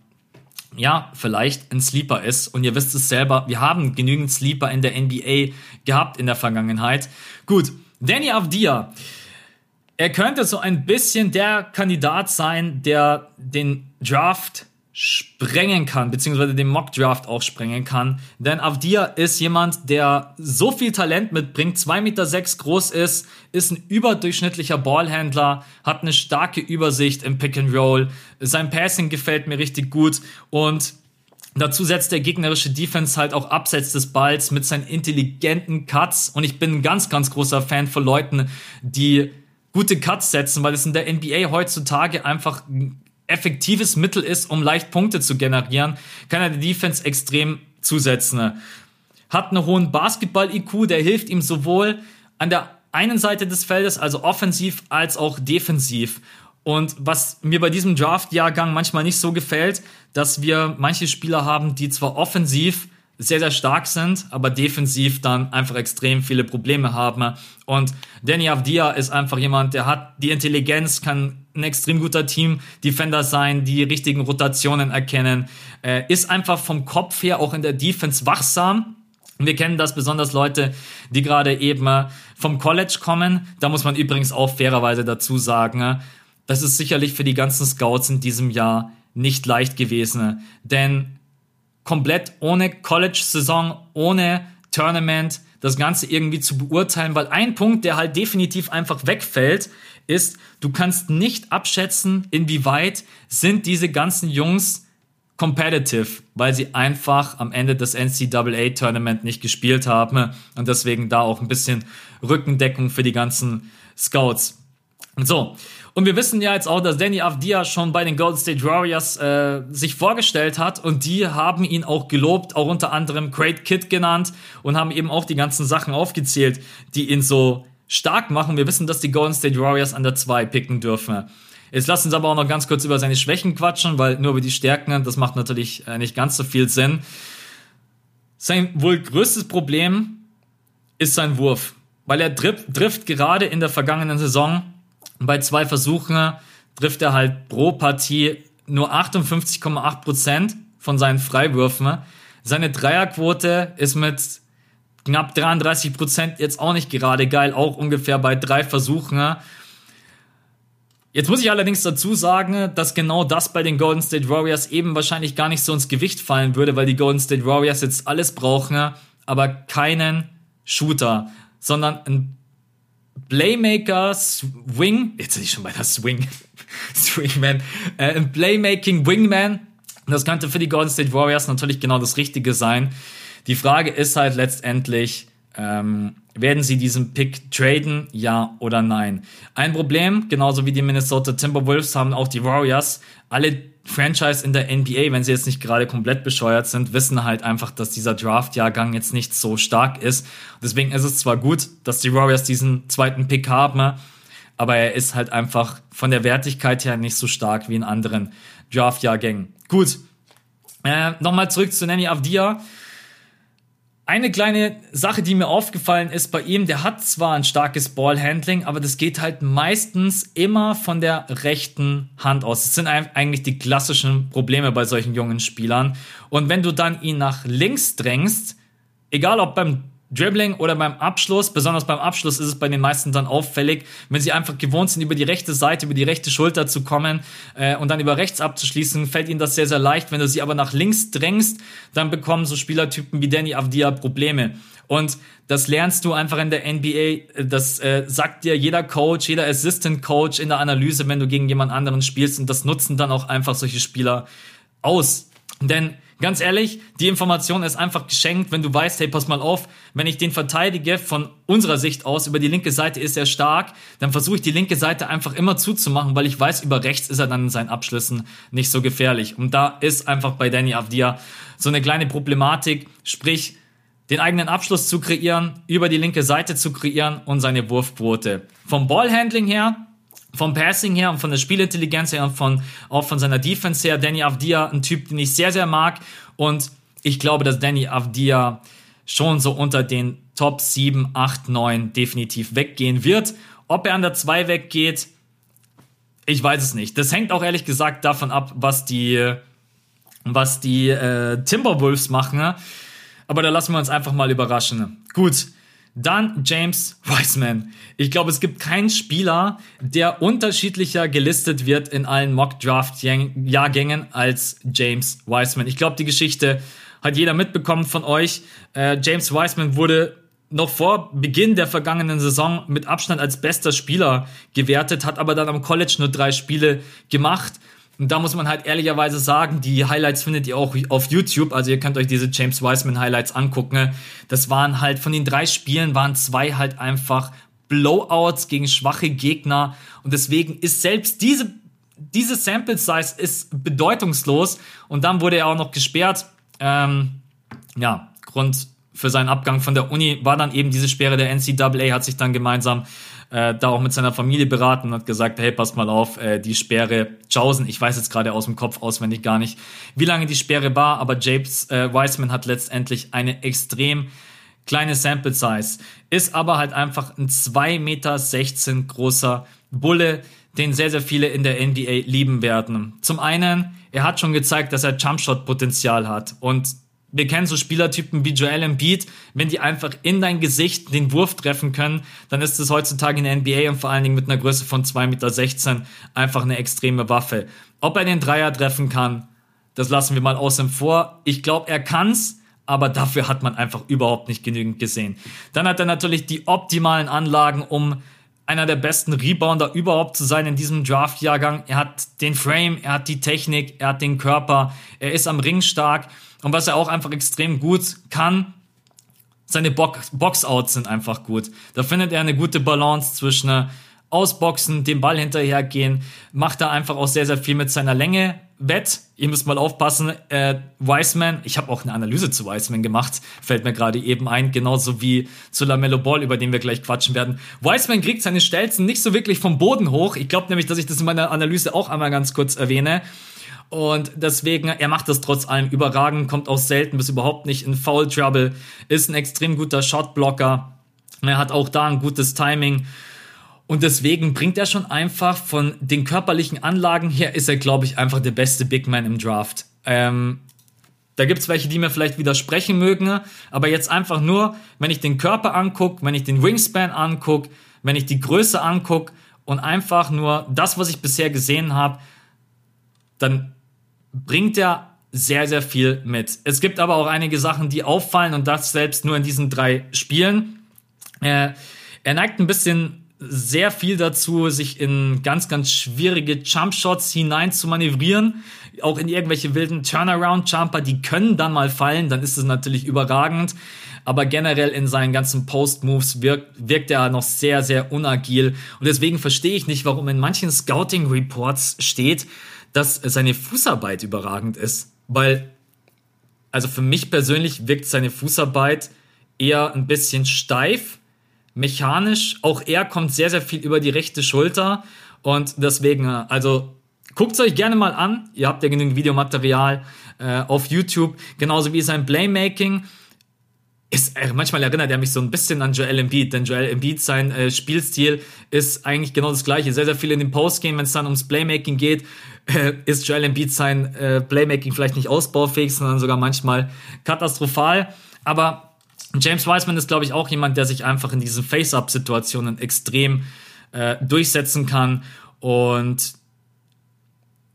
ja, vielleicht ein Sleeper ist. Und ihr wisst es selber, wir haben genügend Sleeper in der NBA gehabt in der Vergangenheit. Gut, Danny Avdia er könnte so ein bisschen der Kandidat sein, der den Draft sprengen kann, beziehungsweise den Mock-Draft auch sprengen kann. Denn Avdia ist jemand, der so viel Talent mitbringt, 2,6 Meter sechs groß ist, ist ein überdurchschnittlicher Ballhändler, hat eine starke Übersicht im Pick and Roll. Sein Passing gefällt mir richtig gut und Dazu setzt der gegnerische Defense halt auch abseits des Balls mit seinen intelligenten Cuts. Und ich bin ein ganz, ganz großer Fan von Leuten, die gute Cuts setzen, weil es in der NBA heutzutage einfach ein effektives Mittel ist, um leicht Punkte zu generieren, kann er die Defense extrem zusetzen. Hat einen hohen Basketball-IQ, der hilft ihm sowohl an der einen Seite des Feldes, also offensiv, als auch defensiv. Und was mir bei diesem Draft-Jahrgang manchmal nicht so gefällt, dass wir manche Spieler haben, die zwar offensiv sehr, sehr stark sind, aber defensiv dann einfach extrem viele Probleme haben. Und Danny Avdia ist einfach jemand, der hat die Intelligenz, kann ein extrem guter Team-Defender sein, die richtigen Rotationen erkennen, äh, ist einfach vom Kopf her auch in der Defense wachsam. Wir kennen das besonders Leute, die gerade eben äh, vom College kommen. Da muss man übrigens auch fairerweise dazu sagen, äh, das ist sicherlich für die ganzen Scouts in diesem Jahr nicht leicht gewesen. Denn komplett ohne College-Saison, ohne Tournament, das Ganze irgendwie zu beurteilen, weil ein Punkt, der halt definitiv einfach wegfällt, ist, du kannst nicht abschätzen, inwieweit sind diese ganzen Jungs competitive, weil sie einfach am Ende des NCAA Tournament nicht gespielt haben und deswegen da auch ein bisschen Rückendeckung für die ganzen Scouts. So, und wir wissen ja jetzt auch, dass Danny Avdia schon bei den Golden State Warriors äh, sich vorgestellt hat und die haben ihn auch gelobt, auch unter anderem Great Kid genannt und haben eben auch die ganzen Sachen aufgezählt, die ihn so stark machen. Wir wissen, dass die Golden State Warriors an der 2 picken dürfen. Jetzt lassen uns aber auch noch ganz kurz über seine Schwächen quatschen, weil nur über die Stärken, das macht natürlich äh, nicht ganz so viel Sinn. Sein wohl größtes Problem ist sein Wurf, weil er trifft, trifft gerade in der vergangenen Saison bei zwei Versuchen trifft er halt pro Partie nur 58,8 Prozent von seinen Freiwürfen. Seine Dreierquote ist mit knapp 33 Prozent jetzt auch nicht gerade geil, auch ungefähr bei drei Versuchen. Jetzt muss ich allerdings dazu sagen, dass genau das bei den Golden State Warriors eben wahrscheinlich gar nicht so ins Gewicht fallen würde, weil die Golden State Warriors jetzt alles brauchen, aber keinen Shooter, sondern ein Playmaker Swing, jetzt bin ich schon bei der Swing, [laughs] Swingman, äh, ein Playmaking Wingman. Das könnte für die Golden State Warriors natürlich genau das Richtige sein. Die Frage ist halt letztendlich, ähm, werden sie diesen Pick traden, ja oder nein? Ein Problem, genauso wie die Minnesota Timberwolves, haben auch die Warriors alle Franchise in der NBA, wenn sie jetzt nicht gerade komplett bescheuert sind, wissen halt einfach, dass dieser Draft-Jahrgang jetzt nicht so stark ist. Deswegen ist es zwar gut, dass die Warriors diesen zweiten Pick haben, aber er ist halt einfach von der Wertigkeit her nicht so stark wie in anderen Draft-Jahrgängen. Gut. Äh, Nochmal zurück zu Nanny Avdia. Eine kleine Sache, die mir aufgefallen ist bei ihm, der hat zwar ein starkes Ballhandling, aber das geht halt meistens immer von der rechten Hand aus. Das sind eigentlich die klassischen Probleme bei solchen jungen Spielern. Und wenn du dann ihn nach links drängst, egal ob beim Dribbling oder beim Abschluss, besonders beim Abschluss ist es bei den meisten dann auffällig, wenn sie einfach gewohnt sind, über die rechte Seite, über die rechte Schulter zu kommen äh, und dann über rechts abzuschließen, fällt ihnen das sehr, sehr leicht. Wenn du sie aber nach links drängst, dann bekommen so Spielertypen wie Danny Avdia Probleme. Und das lernst du einfach in der NBA. Das äh, sagt dir jeder Coach, jeder Assistant Coach in der Analyse, wenn du gegen jemand anderen spielst. Und das nutzen dann auch einfach solche Spieler aus. Denn Ganz ehrlich, die Information ist einfach geschenkt, wenn du weißt, hey, pass mal auf, wenn ich den verteidige von unserer Sicht aus, über die linke Seite ist er stark, dann versuche ich die linke Seite einfach immer zuzumachen, weil ich weiß, über rechts ist er dann in seinen Abschlüssen nicht so gefährlich. Und da ist einfach bei Danny Avdia so eine kleine Problematik, sprich, den eigenen Abschluss zu kreieren, über die linke Seite zu kreieren und seine Wurfquote. Vom Ballhandling her vom Passing her und von der Spielintelligenz her und von, auch von seiner Defense her. Danny Avdia, ein Typ, den ich sehr, sehr mag. Und ich glaube, dass Danny Avdia schon so unter den Top 7, 8, 9 definitiv weggehen wird. Ob er an der 2 weggeht, ich weiß es nicht. Das hängt auch ehrlich gesagt davon ab, was die, was die äh, Timberwolves machen. Aber da lassen wir uns einfach mal überraschen. Gut, dann James Wiseman. Ich glaube, es gibt keinen Spieler, der unterschiedlicher gelistet wird in allen Mock-Draft-Jahrgängen als James Wiseman. Ich glaube, die Geschichte hat jeder mitbekommen von euch. Äh, James Wiseman wurde noch vor Beginn der vergangenen Saison mit Abstand als bester Spieler gewertet, hat aber dann am College nur drei Spiele gemacht Und da muss man halt ehrlicherweise sagen, die Highlights findet ihr auch auf YouTube. Also ihr könnt euch diese James Wiseman Highlights angucken. Das waren halt von den drei Spielen waren zwei halt einfach Blowouts gegen schwache Gegner. Und deswegen ist selbst diese, diese Sample Size ist bedeutungslos. Und dann wurde er auch noch gesperrt. Ähm, ja, Grund für seinen Abgang von der Uni war dann eben diese Sperre der NCAA, hat sich dann gemeinsam äh, da auch mit seiner Familie beraten und hat gesagt, hey, pass mal auf, äh, die Sperre Jausen, ich weiß jetzt gerade aus dem Kopf auswendig gar nicht, wie lange die Sperre war, aber James äh, Wiseman hat letztendlich eine extrem kleine Sample Size, ist aber halt einfach ein 2,16 Meter großer Bulle, den sehr, sehr viele in der NBA lieben werden. Zum einen, er hat schon gezeigt, dass er Jumpshot-Potenzial hat und wir kennen so Spielertypen wie Joel Embiid, wenn die einfach in dein Gesicht den Wurf treffen können, dann ist es heutzutage in der NBA und vor allen Dingen mit einer Größe von 2,16 Meter einfach eine extreme Waffe. Ob er den Dreier treffen kann, das lassen wir mal außen vor. Ich glaube, er kann's, aber dafür hat man einfach überhaupt nicht genügend gesehen. Dann hat er natürlich die optimalen Anlagen, um einer der besten Rebounder überhaupt zu sein in diesem Draft-Jahrgang. Er hat den Frame, er hat die Technik, er hat den Körper, er ist am Ring stark und was er auch einfach extrem gut kann, seine Box-Outs sind einfach gut. Da findet er eine gute Balance zwischen äh, Ausboxen, dem Ball hinterhergehen, macht er einfach auch sehr, sehr viel mit seiner Länge wett. Ihr müsst mal aufpassen, äh, Wiseman, ich habe auch eine Analyse zu Wiseman gemacht, fällt mir gerade eben ein, genauso wie zu Lamello Ball, über den wir gleich quatschen werden. Wiseman kriegt seine Stelzen nicht so wirklich vom Boden hoch. Ich glaube nämlich, dass ich das in meiner Analyse auch einmal ganz kurz erwähne. Und deswegen, er macht das trotz allem überragend, kommt auch selten bis überhaupt nicht in Foul Trouble, ist ein extrem guter Shotblocker. Er hat auch da ein gutes Timing. Und deswegen bringt er schon einfach von den körperlichen Anlagen her, ist er, glaube ich, einfach der beste Big Man im Draft. Ähm, da gibt's welche, die mir vielleicht widersprechen mögen, aber jetzt einfach nur, wenn ich den Körper angucke, wenn ich den Wingspan angucke, wenn ich die Größe angucke und einfach nur das, was ich bisher gesehen habe, dann bringt er sehr, sehr viel mit. Es gibt aber auch einige Sachen, die auffallen und das selbst nur in diesen drei Spielen. Äh, er neigt ein bisschen sehr viel dazu, sich in ganz, ganz schwierige Jumpshots hinein zu manövrieren. Auch in irgendwelche wilden Turnaround-Jumper, die können dann mal fallen, dann ist es natürlich überragend. Aber generell in seinen ganzen Post-Moves wirkt, wirkt er noch sehr, sehr unagil. Und deswegen verstehe ich nicht, warum in manchen Scouting-Reports steht, dass seine Fußarbeit überragend ist. Weil, also für mich persönlich wirkt seine Fußarbeit eher ein bisschen steif, mechanisch. Auch er kommt sehr, sehr viel über die rechte Schulter. Und deswegen, also guckt es euch gerne mal an. Ihr habt ja genügend Videomaterial äh, auf YouTube. Genauso wie sein Playmaking ist, äh, manchmal erinnert er mich so ein bisschen an Joel Embiid, denn Joel Embiid, sein äh, Spielstil ist eigentlich genau das gleiche. Sehr, sehr viel in dem Postgame, wenn es dann ums Playmaking geht, äh, ist Joel Embiid sein äh, Playmaking vielleicht nicht ausbaufähig, sondern sogar manchmal katastrophal. Aber James Wiseman ist, glaube ich, auch jemand, der sich einfach in diesen Face-Up-Situationen extrem äh, durchsetzen kann und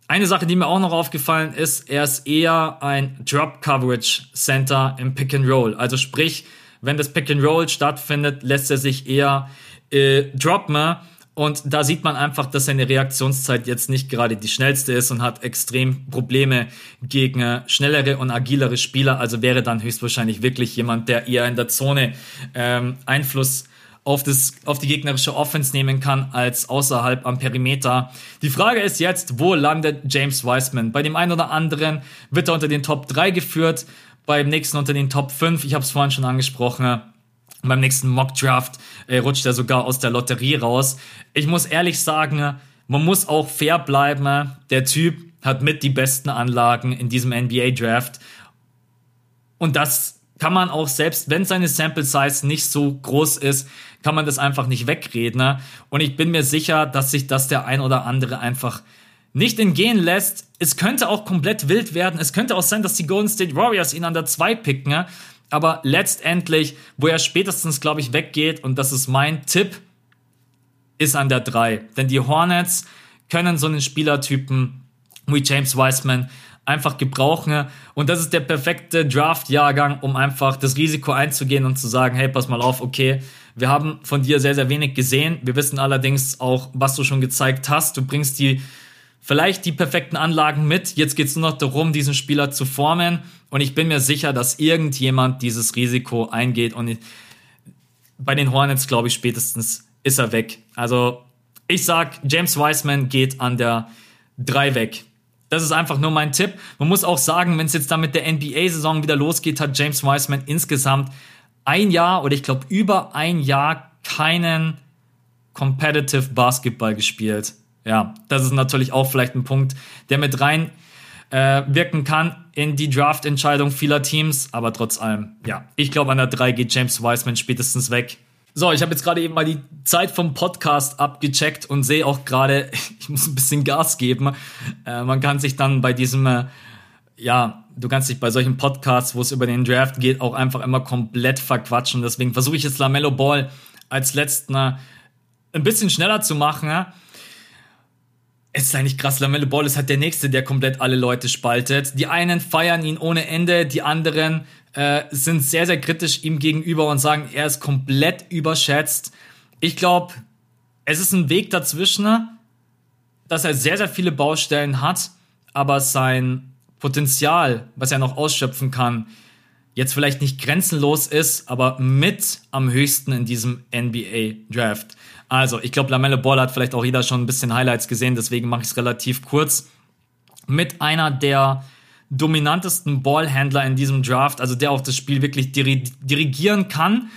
eine Sache, die mir auch noch aufgefallen ist, er ist eher ein Drop Coverage Center im Pick and Roll. Also sprich, wenn das Pick and Roll stattfindet, lässt er sich eher äh, droppen. Und da sieht man einfach, dass seine Reaktionszeit jetzt nicht gerade die schnellste ist und hat extrem Probleme gegen äh, schnellere und agilere Spieler. Also wäre dann höchstwahrscheinlich wirklich jemand, der eher in der Zone ähm, Einfluss auf, das, auf die gegnerische Offense nehmen kann als außerhalb am Perimeter. Die Frage ist jetzt, wo landet James Wiseman? Bei dem einen oder anderen wird er unter den Top 3 geführt, beim nächsten unter den Top 5. Ich habe es vorhin schon angesprochen. Beim nächsten Mock Draft äh, rutscht er sogar aus der Lotterie raus. Ich muss ehrlich sagen, man muss auch fair bleiben. Der Typ hat mit die besten Anlagen in diesem NBA Draft. Und das kann man auch selbst, wenn seine Sample Size nicht so groß ist, kann man das einfach nicht wegreden. Und ich bin mir sicher, dass sich das der ein oder andere einfach nicht entgehen lässt. Es könnte auch komplett wild werden. Es könnte auch sein, dass die Golden State Warriors ihn an der 2 picken. Aber letztendlich, wo er spätestens, glaube ich, weggeht, und das ist mein Tipp, ist an der 3. Denn die Hornets können so einen Spielertypen wie James Wiseman einfach gebrauchen. Und das ist der perfekte Draft-Jahrgang, um einfach das Risiko einzugehen und zu sagen, hey, pass mal auf, okay, wir haben von dir sehr, sehr wenig gesehen. Wir wissen allerdings auch, was du schon gezeigt hast. Du bringst die vielleicht die perfekten Anlagen mit. Jetzt geht es nur noch darum, diesen Spieler zu formen. Und ich bin mir sicher, dass irgendjemand dieses Risiko eingeht. Und bei den Hornets, glaube ich, spätestens ist er weg. Also ich sag, James Wiseman geht an der 3 weg. Das ist einfach nur mein Tipp. Man muss auch sagen, wenn es jetzt dann mit der NBA-Saison wieder losgeht, hat James Wiseman insgesamt ein Jahr oder ich glaube über ein Jahr keinen Competitive Basketball gespielt. Ja, das ist natürlich auch vielleicht ein Punkt, der mit rein äh, wirken kann in die Draft-Entscheidung vieler Teams. Aber trotz allem, ja, ich glaube, an der 3 geht James Wiseman spätestens weg. So, ich habe jetzt gerade eben mal die Zeit vom Podcast abgecheckt und sehe auch gerade, [laughs] ich muss ein bisschen Gas geben. Äh, man kann sich dann bei diesem, äh, ja, du kannst dich bei solchen Podcasts, wo es über den Draft geht, auch einfach immer komplett verquatschen. Deswegen versuche ich jetzt Lamello Ball als letzten äh, ein bisschen schneller zu machen. Es ist eigentlich krass, Lamello Ball ist halt der Nächste, der komplett alle Leute spaltet. Die einen feiern ihn ohne Ende, die anderen äh, sind sehr, sehr kritisch ihm gegenüber und sagen, er ist komplett überschätzt. Ich glaube, es ist ein Weg dazwischen, dass er sehr, sehr viele Baustellen hat, aber sein Potenzial, was er noch ausschöpfen kann, jetzt vielleicht nicht grenzenlos ist, aber mit am höchsten in diesem NBA Draft. Also, ich glaube, Lamelle Ball hat vielleicht auch jeder schon ein bisschen Highlights gesehen, deswegen mache ich es relativ kurz. Mit einer der dominantesten Ballhändler in diesem Draft, also der auch das Spiel wirklich dirigieren kann.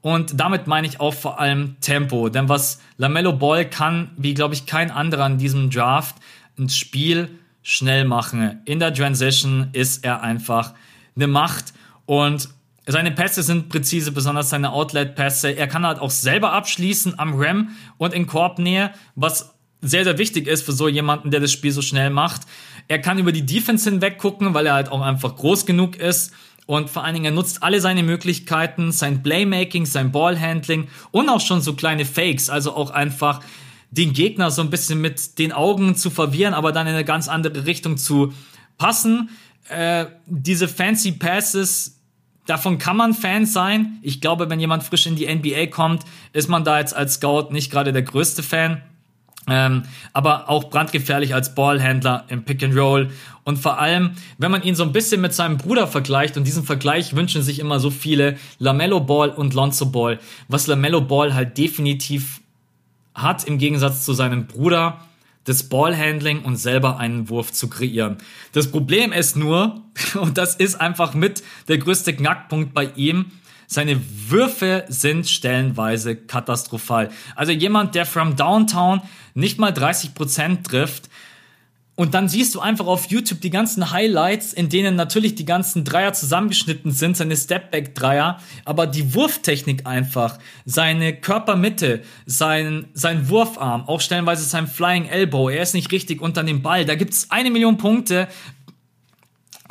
Und damit meine ich auch vor allem Tempo. Denn was Lamello Ball kann, wie glaube ich kein anderer in diesem Draft, ein Spiel schnell machen. In der Transition ist er einfach eine Macht. Und seine Pässe sind präzise, besonders seine Outlet-Pässe. Er kann halt auch selber abschließen am Ram und in Korbnähe, was sehr, sehr wichtig ist für so jemanden, der das Spiel so schnell macht. Er kann über die Defense hinweg gucken, weil er halt auch einfach groß genug ist. Und vor allen Dingen, er nutzt alle seine Möglichkeiten, sein Playmaking, sein Ballhandling und auch schon so kleine Fakes. Also auch einfach den Gegner so ein bisschen mit den Augen zu verwirren, aber dann in eine ganz andere Richtung zu passen. Äh, diese fancy Passes, davon kann man Fan sein. Ich glaube, wenn jemand frisch in die NBA kommt, ist man da jetzt als Scout nicht gerade der größte Fan. Ähm, aber auch brandgefährlich als Ballhändler im Pick and Roll. Und vor allem, wenn man ihn so ein bisschen mit seinem Bruder vergleicht, und diesen Vergleich wünschen sich immer so viele, Lamello Ball und Lonzo Ball. Was Lamello Ball halt definitiv hat, im Gegensatz zu seinem Bruder, das Ballhandling und selber einen Wurf zu kreieren. Das Problem ist nur, [laughs] und das ist einfach mit der größte Knackpunkt bei ihm, seine Würfe sind stellenweise katastrophal. Also jemand, der from Downtown nicht mal 30% trifft, und dann siehst du einfach auf YouTube die ganzen Highlights, in denen natürlich die ganzen Dreier zusammengeschnitten sind, seine Stepback-Dreier, aber die Wurftechnik einfach, seine Körpermitte, sein, sein Wurfarm, auch stellenweise sein Flying Elbow, er ist nicht richtig unter dem Ball. Da gibt's eine Million Punkte,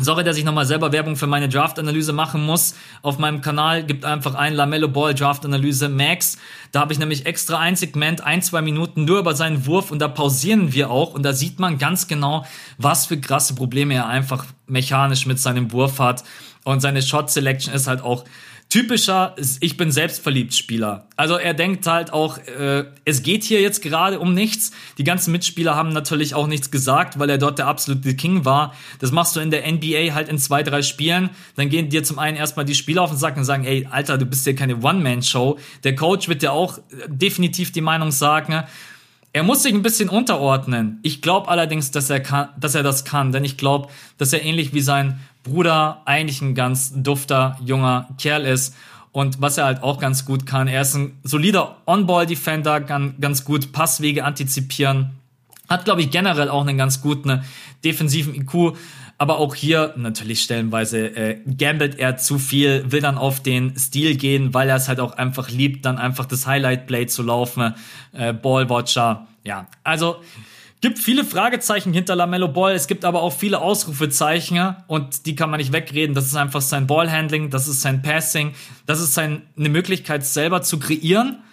Sorry, dass ich nochmal selber Werbung für meine Draft-Analyse machen muss. Auf meinem Kanal gibt einfach ein Lamello Ball Draft-Analyse Max. Da habe ich nämlich extra ein Segment, ein, zwei Minuten nur über seinen Wurf und da pausieren wir auch und da sieht man ganz genau, was für krasse Probleme er einfach mechanisch mit seinem Wurf hat. Und seine Shot Selection ist halt auch typischer Ich bin selbstverliebt Spieler. Also er denkt halt auch, äh, es geht hier jetzt gerade um nichts. Die ganzen Mitspieler haben natürlich auch nichts gesagt, weil er dort der absolute King war. Das machst du in der NBA halt in zwei, drei Spielen. Dann gehen dir zum einen erstmal die Spieler auf den Sack und sagen, ey, Alter, du bist hier keine One-Man-Show. Der Coach wird dir auch definitiv die Meinung sagen. Er muss sich ein bisschen unterordnen. Ich glaube allerdings, dass er kann, dass er das kann, denn ich glaube, dass er ähnlich wie sein Bruder eigentlich ein ganz dufter junger Kerl ist. Und was er halt auch ganz gut kann, er ist ein solider On-Ball-Defender, kann ganz gut Passwege antizipieren, hat glaube ich generell auch einen ganz guten defensiven IQ, aber auch hier natürlich stellenweise äh, gambelt er zu viel, will dann auf den Stil gehen, weil er es halt auch einfach liebt, dann einfach das Highlight Play zu laufen, äh, Ballwatcher, ja, also Gibt viele Fragezeichen hinter Lamello Ball, es gibt aber auch viele Ausrufezeichen und die kann man nicht wegreden. Das ist einfach sein Ballhandling, das ist sein Passing, das ist seine Möglichkeit selber zu kreieren.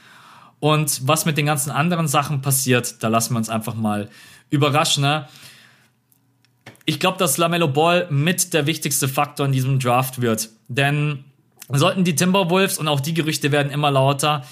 Und was mit den ganzen anderen Sachen passiert, da lassen wir uns einfach mal überraschen. Ne? Ich glaube, dass Lamello Ball mit der wichtigste Faktor in diesem Draft wird. Denn sollten die Timberwolves, und auch die Gerüchte werden immer lauter,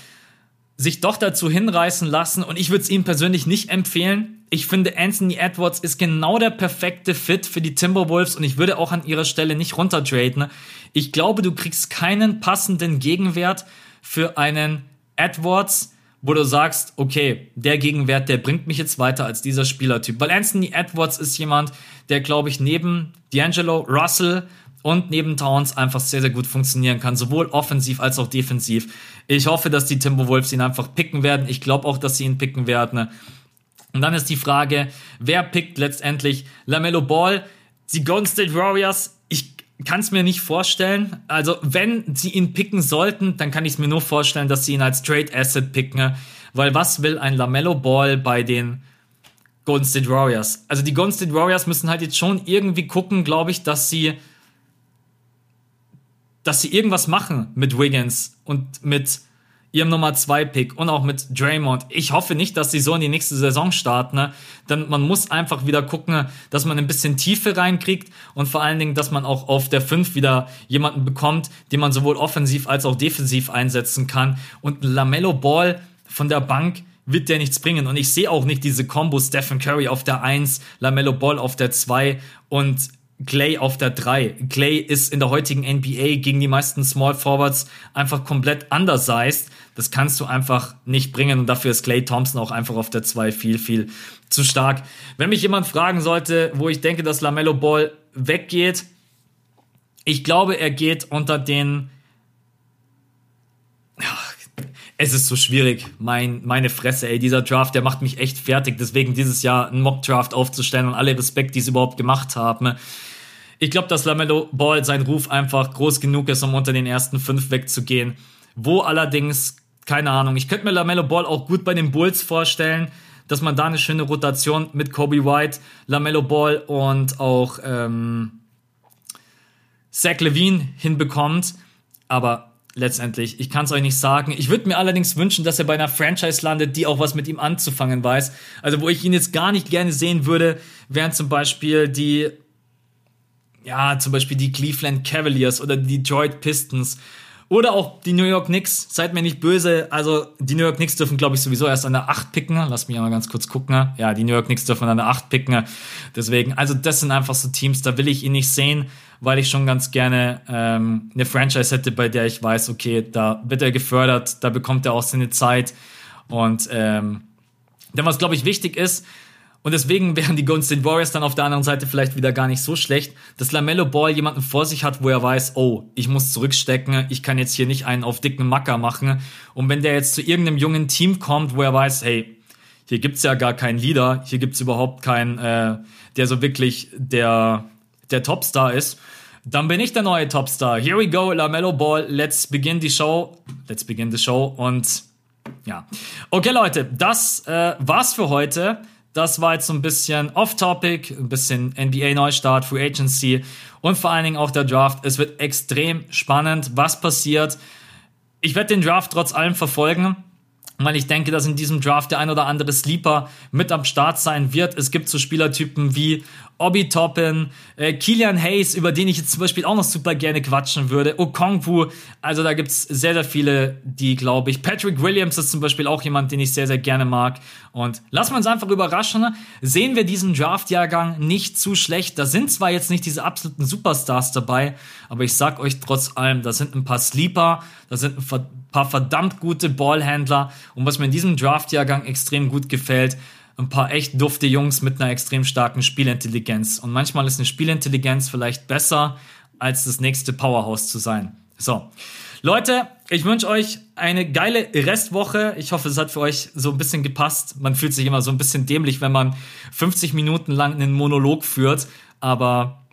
sich doch dazu hinreißen lassen und ich würde es ihm persönlich nicht empfehlen. Ich finde, Anthony Edwards ist genau der perfekte Fit für die Timberwolves und ich würde auch an ihrer Stelle nicht runtertraden. Ich glaube, du kriegst keinen passenden Gegenwert für einen Edwards, wo du sagst, okay, der Gegenwert, der bringt mich jetzt weiter als dieser Spielertyp. Weil Anthony Edwards ist jemand, der, glaube ich, neben D'Angelo Russell und neben Towns einfach sehr, sehr gut funktionieren kann, sowohl offensiv als auch defensiv. Ich hoffe, dass die Timberwolves ihn einfach picken werden. Ich glaube auch, dass sie ihn picken werden. Und dann ist die Frage, wer pickt letztendlich LaMelo Ball? Die Golden State Warriors, ich kann es mir nicht vorstellen. Also, wenn sie ihn picken sollten, dann kann ich es mir nur vorstellen, dass sie ihn als Trade Asset picken. Weil was will ein LaMelo Ball bei den Golden State Warriors? Also, die Golden State Warriors müssen halt jetzt schon irgendwie gucken, glaube ich, dass sie dass sie irgendwas machen mit Wiggins und mit ihrem Nummer 2 Pick und auch mit Draymond. Ich hoffe nicht, dass sie so in die nächste Saison starten, ne? denn man muss einfach wieder gucken, dass man ein bisschen Tiefe reinkriegt und vor allen Dingen, dass man auch auf der 5 wieder jemanden bekommt, den man sowohl offensiv als auch defensiv einsetzen kann und Lamello Ball von der Bank wird der nichts bringen und ich sehe auch nicht diese Combo Stephen Curry auf der 1, Lamello Ball auf der 2 und Clay auf der 3. Clay ist in der heutigen NBA gegen die meisten Small Forwards einfach komplett undersized. Das kannst du einfach nicht bringen und dafür ist Clay Thompson auch einfach auf der 2 viel, viel zu stark. Wenn mich jemand fragen sollte, wo ich denke, dass LaMelo Ball weggeht, ich glaube, er geht unter den es ist so schwierig. Mein, meine Fresse, ey, dieser Draft, der macht mich echt fertig. Deswegen dieses Jahr einen Mock-Draft aufzustellen und alle Respekt, die es überhaupt gemacht haben. Ich glaube, dass Lamello Ball sein Ruf einfach groß genug ist, um unter den ersten fünf wegzugehen. Wo allerdings, keine Ahnung, ich könnte mir Lamello Ball auch gut bei den Bulls vorstellen, dass man da eine schöne Rotation mit Kobe White, Lamello Ball und auch ähm, Zach Levine hinbekommt. Aber letztendlich. Ich kann es euch nicht sagen. Ich würde mir allerdings wünschen, dass er bei einer Franchise landet, die auch was mit ihm anzufangen weiß. Also wo ich ihn jetzt gar nicht gerne sehen würde, wären zum Beispiel die, ja, zum Beispiel die Cleveland Cavaliers oder die Detroit Pistons. Oder auch die New York Knicks, seid mir nicht böse. Also, die New York Knicks dürfen, glaube ich, sowieso erst an der 8 picken. Lass mich mal ganz kurz gucken. Ja, die New York Knicks dürfen an der 8 picken. Deswegen, also, das sind einfach so Teams, da will ich ihn nicht sehen weil ich schon ganz gerne ähm, eine Franchise hätte, bei der ich weiß, okay, da wird er gefördert, da bekommt er auch seine Zeit. Und ähm, denn was, glaube ich, wichtig ist, und deswegen [laughs] wären die Golden State Warriors dann auf der anderen Seite vielleicht wieder gar nicht so schlecht, dass LaMelo Ball jemanden vor sich hat, wo er weiß, oh, ich muss zurückstecken, ich kann jetzt hier nicht einen auf dicken Macker machen. Und wenn der jetzt zu irgendeinem jungen Team kommt, wo er weiß, hey, hier gibt's ja gar keinen Leader, hier gibt's überhaupt keinen, äh, der so wirklich der der Topstar ist, dann bin ich der neue Topstar. Here we go, LaMelo Ball. Let's begin the show. Let's begin the show. Und ja. Okay, Leute, das äh, war's für heute. Das war jetzt so ein bisschen off-topic, ein bisschen NBA-Neustart, Free Agency und vor allen Dingen auch der Draft. Es wird extrem spannend, was passiert. Ich werde den Draft trotz allem verfolgen weil ich denke, dass in diesem Draft der ein oder andere Sleeper mit am Start sein wird. Es gibt so Spielertypen wie Obi Toppin, äh, Kilian Hayes, über den ich jetzt zum Beispiel auch noch super gerne quatschen würde, Okongwu, also da gibt's sehr, sehr viele, die glaube ich, Patrick Williams ist zum Beispiel auch jemand, den ich sehr, sehr gerne mag. Und lassen wir uns einfach überraschen, sehen wir diesen Draft-Jahrgang nicht zu schlecht, da sind zwar jetzt nicht diese absoluten Superstars dabei, aber ich sag euch trotz allem, da sind ein paar Sleeper, da sind ein paar verdammt gute Ballhändler und was mir in diesem Draft-Jahrgang extrem gut gefällt, ein paar echt dufte Jungs mit einer extrem starken Spielintelligenz. Und manchmal ist eine Spielintelligenz vielleicht besser, als das nächste Powerhouse zu sein. So. Leute, ich wünsche euch eine geile Restwoche. Ich hoffe, es hat für euch so ein bisschen gepasst. Man fühlt sich immer so ein bisschen dämlich, wenn man 50 Minuten lang einen Monolog führt. Aber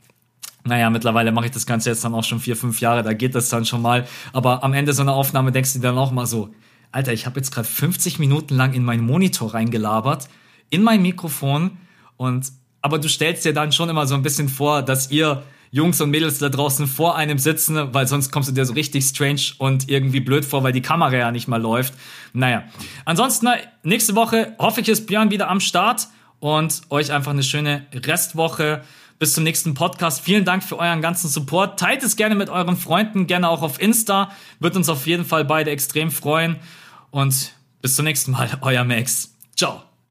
naja, mittlerweile mache ich das Ganze jetzt dann auch schon vier, fünf Jahre, da geht das dann schon mal. Aber am Ende so einer Aufnahme denkst du dir dann auch mal so, Alter, ich habe jetzt gerade 50 Minuten lang in meinen Monitor reingelabert in mein Mikrofon und aber du stellst dir dann schon immer so ein bisschen vor, dass ihr Jungs und Mädels da draußen vor einem sitzen, weil sonst kommst du dir so richtig strange und irgendwie blöd vor, weil die Kamera ja nicht mal läuft. Naja. Ansonsten, nächste Woche hoffe ich, ist Björn wieder am Start und euch einfach eine schöne Restwoche. Bis zum nächsten Podcast. Vielen Dank für euren ganzen Support. Teilt es gerne mit euren Freunden, gerne auch auf Insta. Wird uns auf jeden Fall beide extrem freuen. Und Bis zum nächsten Mal, [laughs] euer Max. Ciao.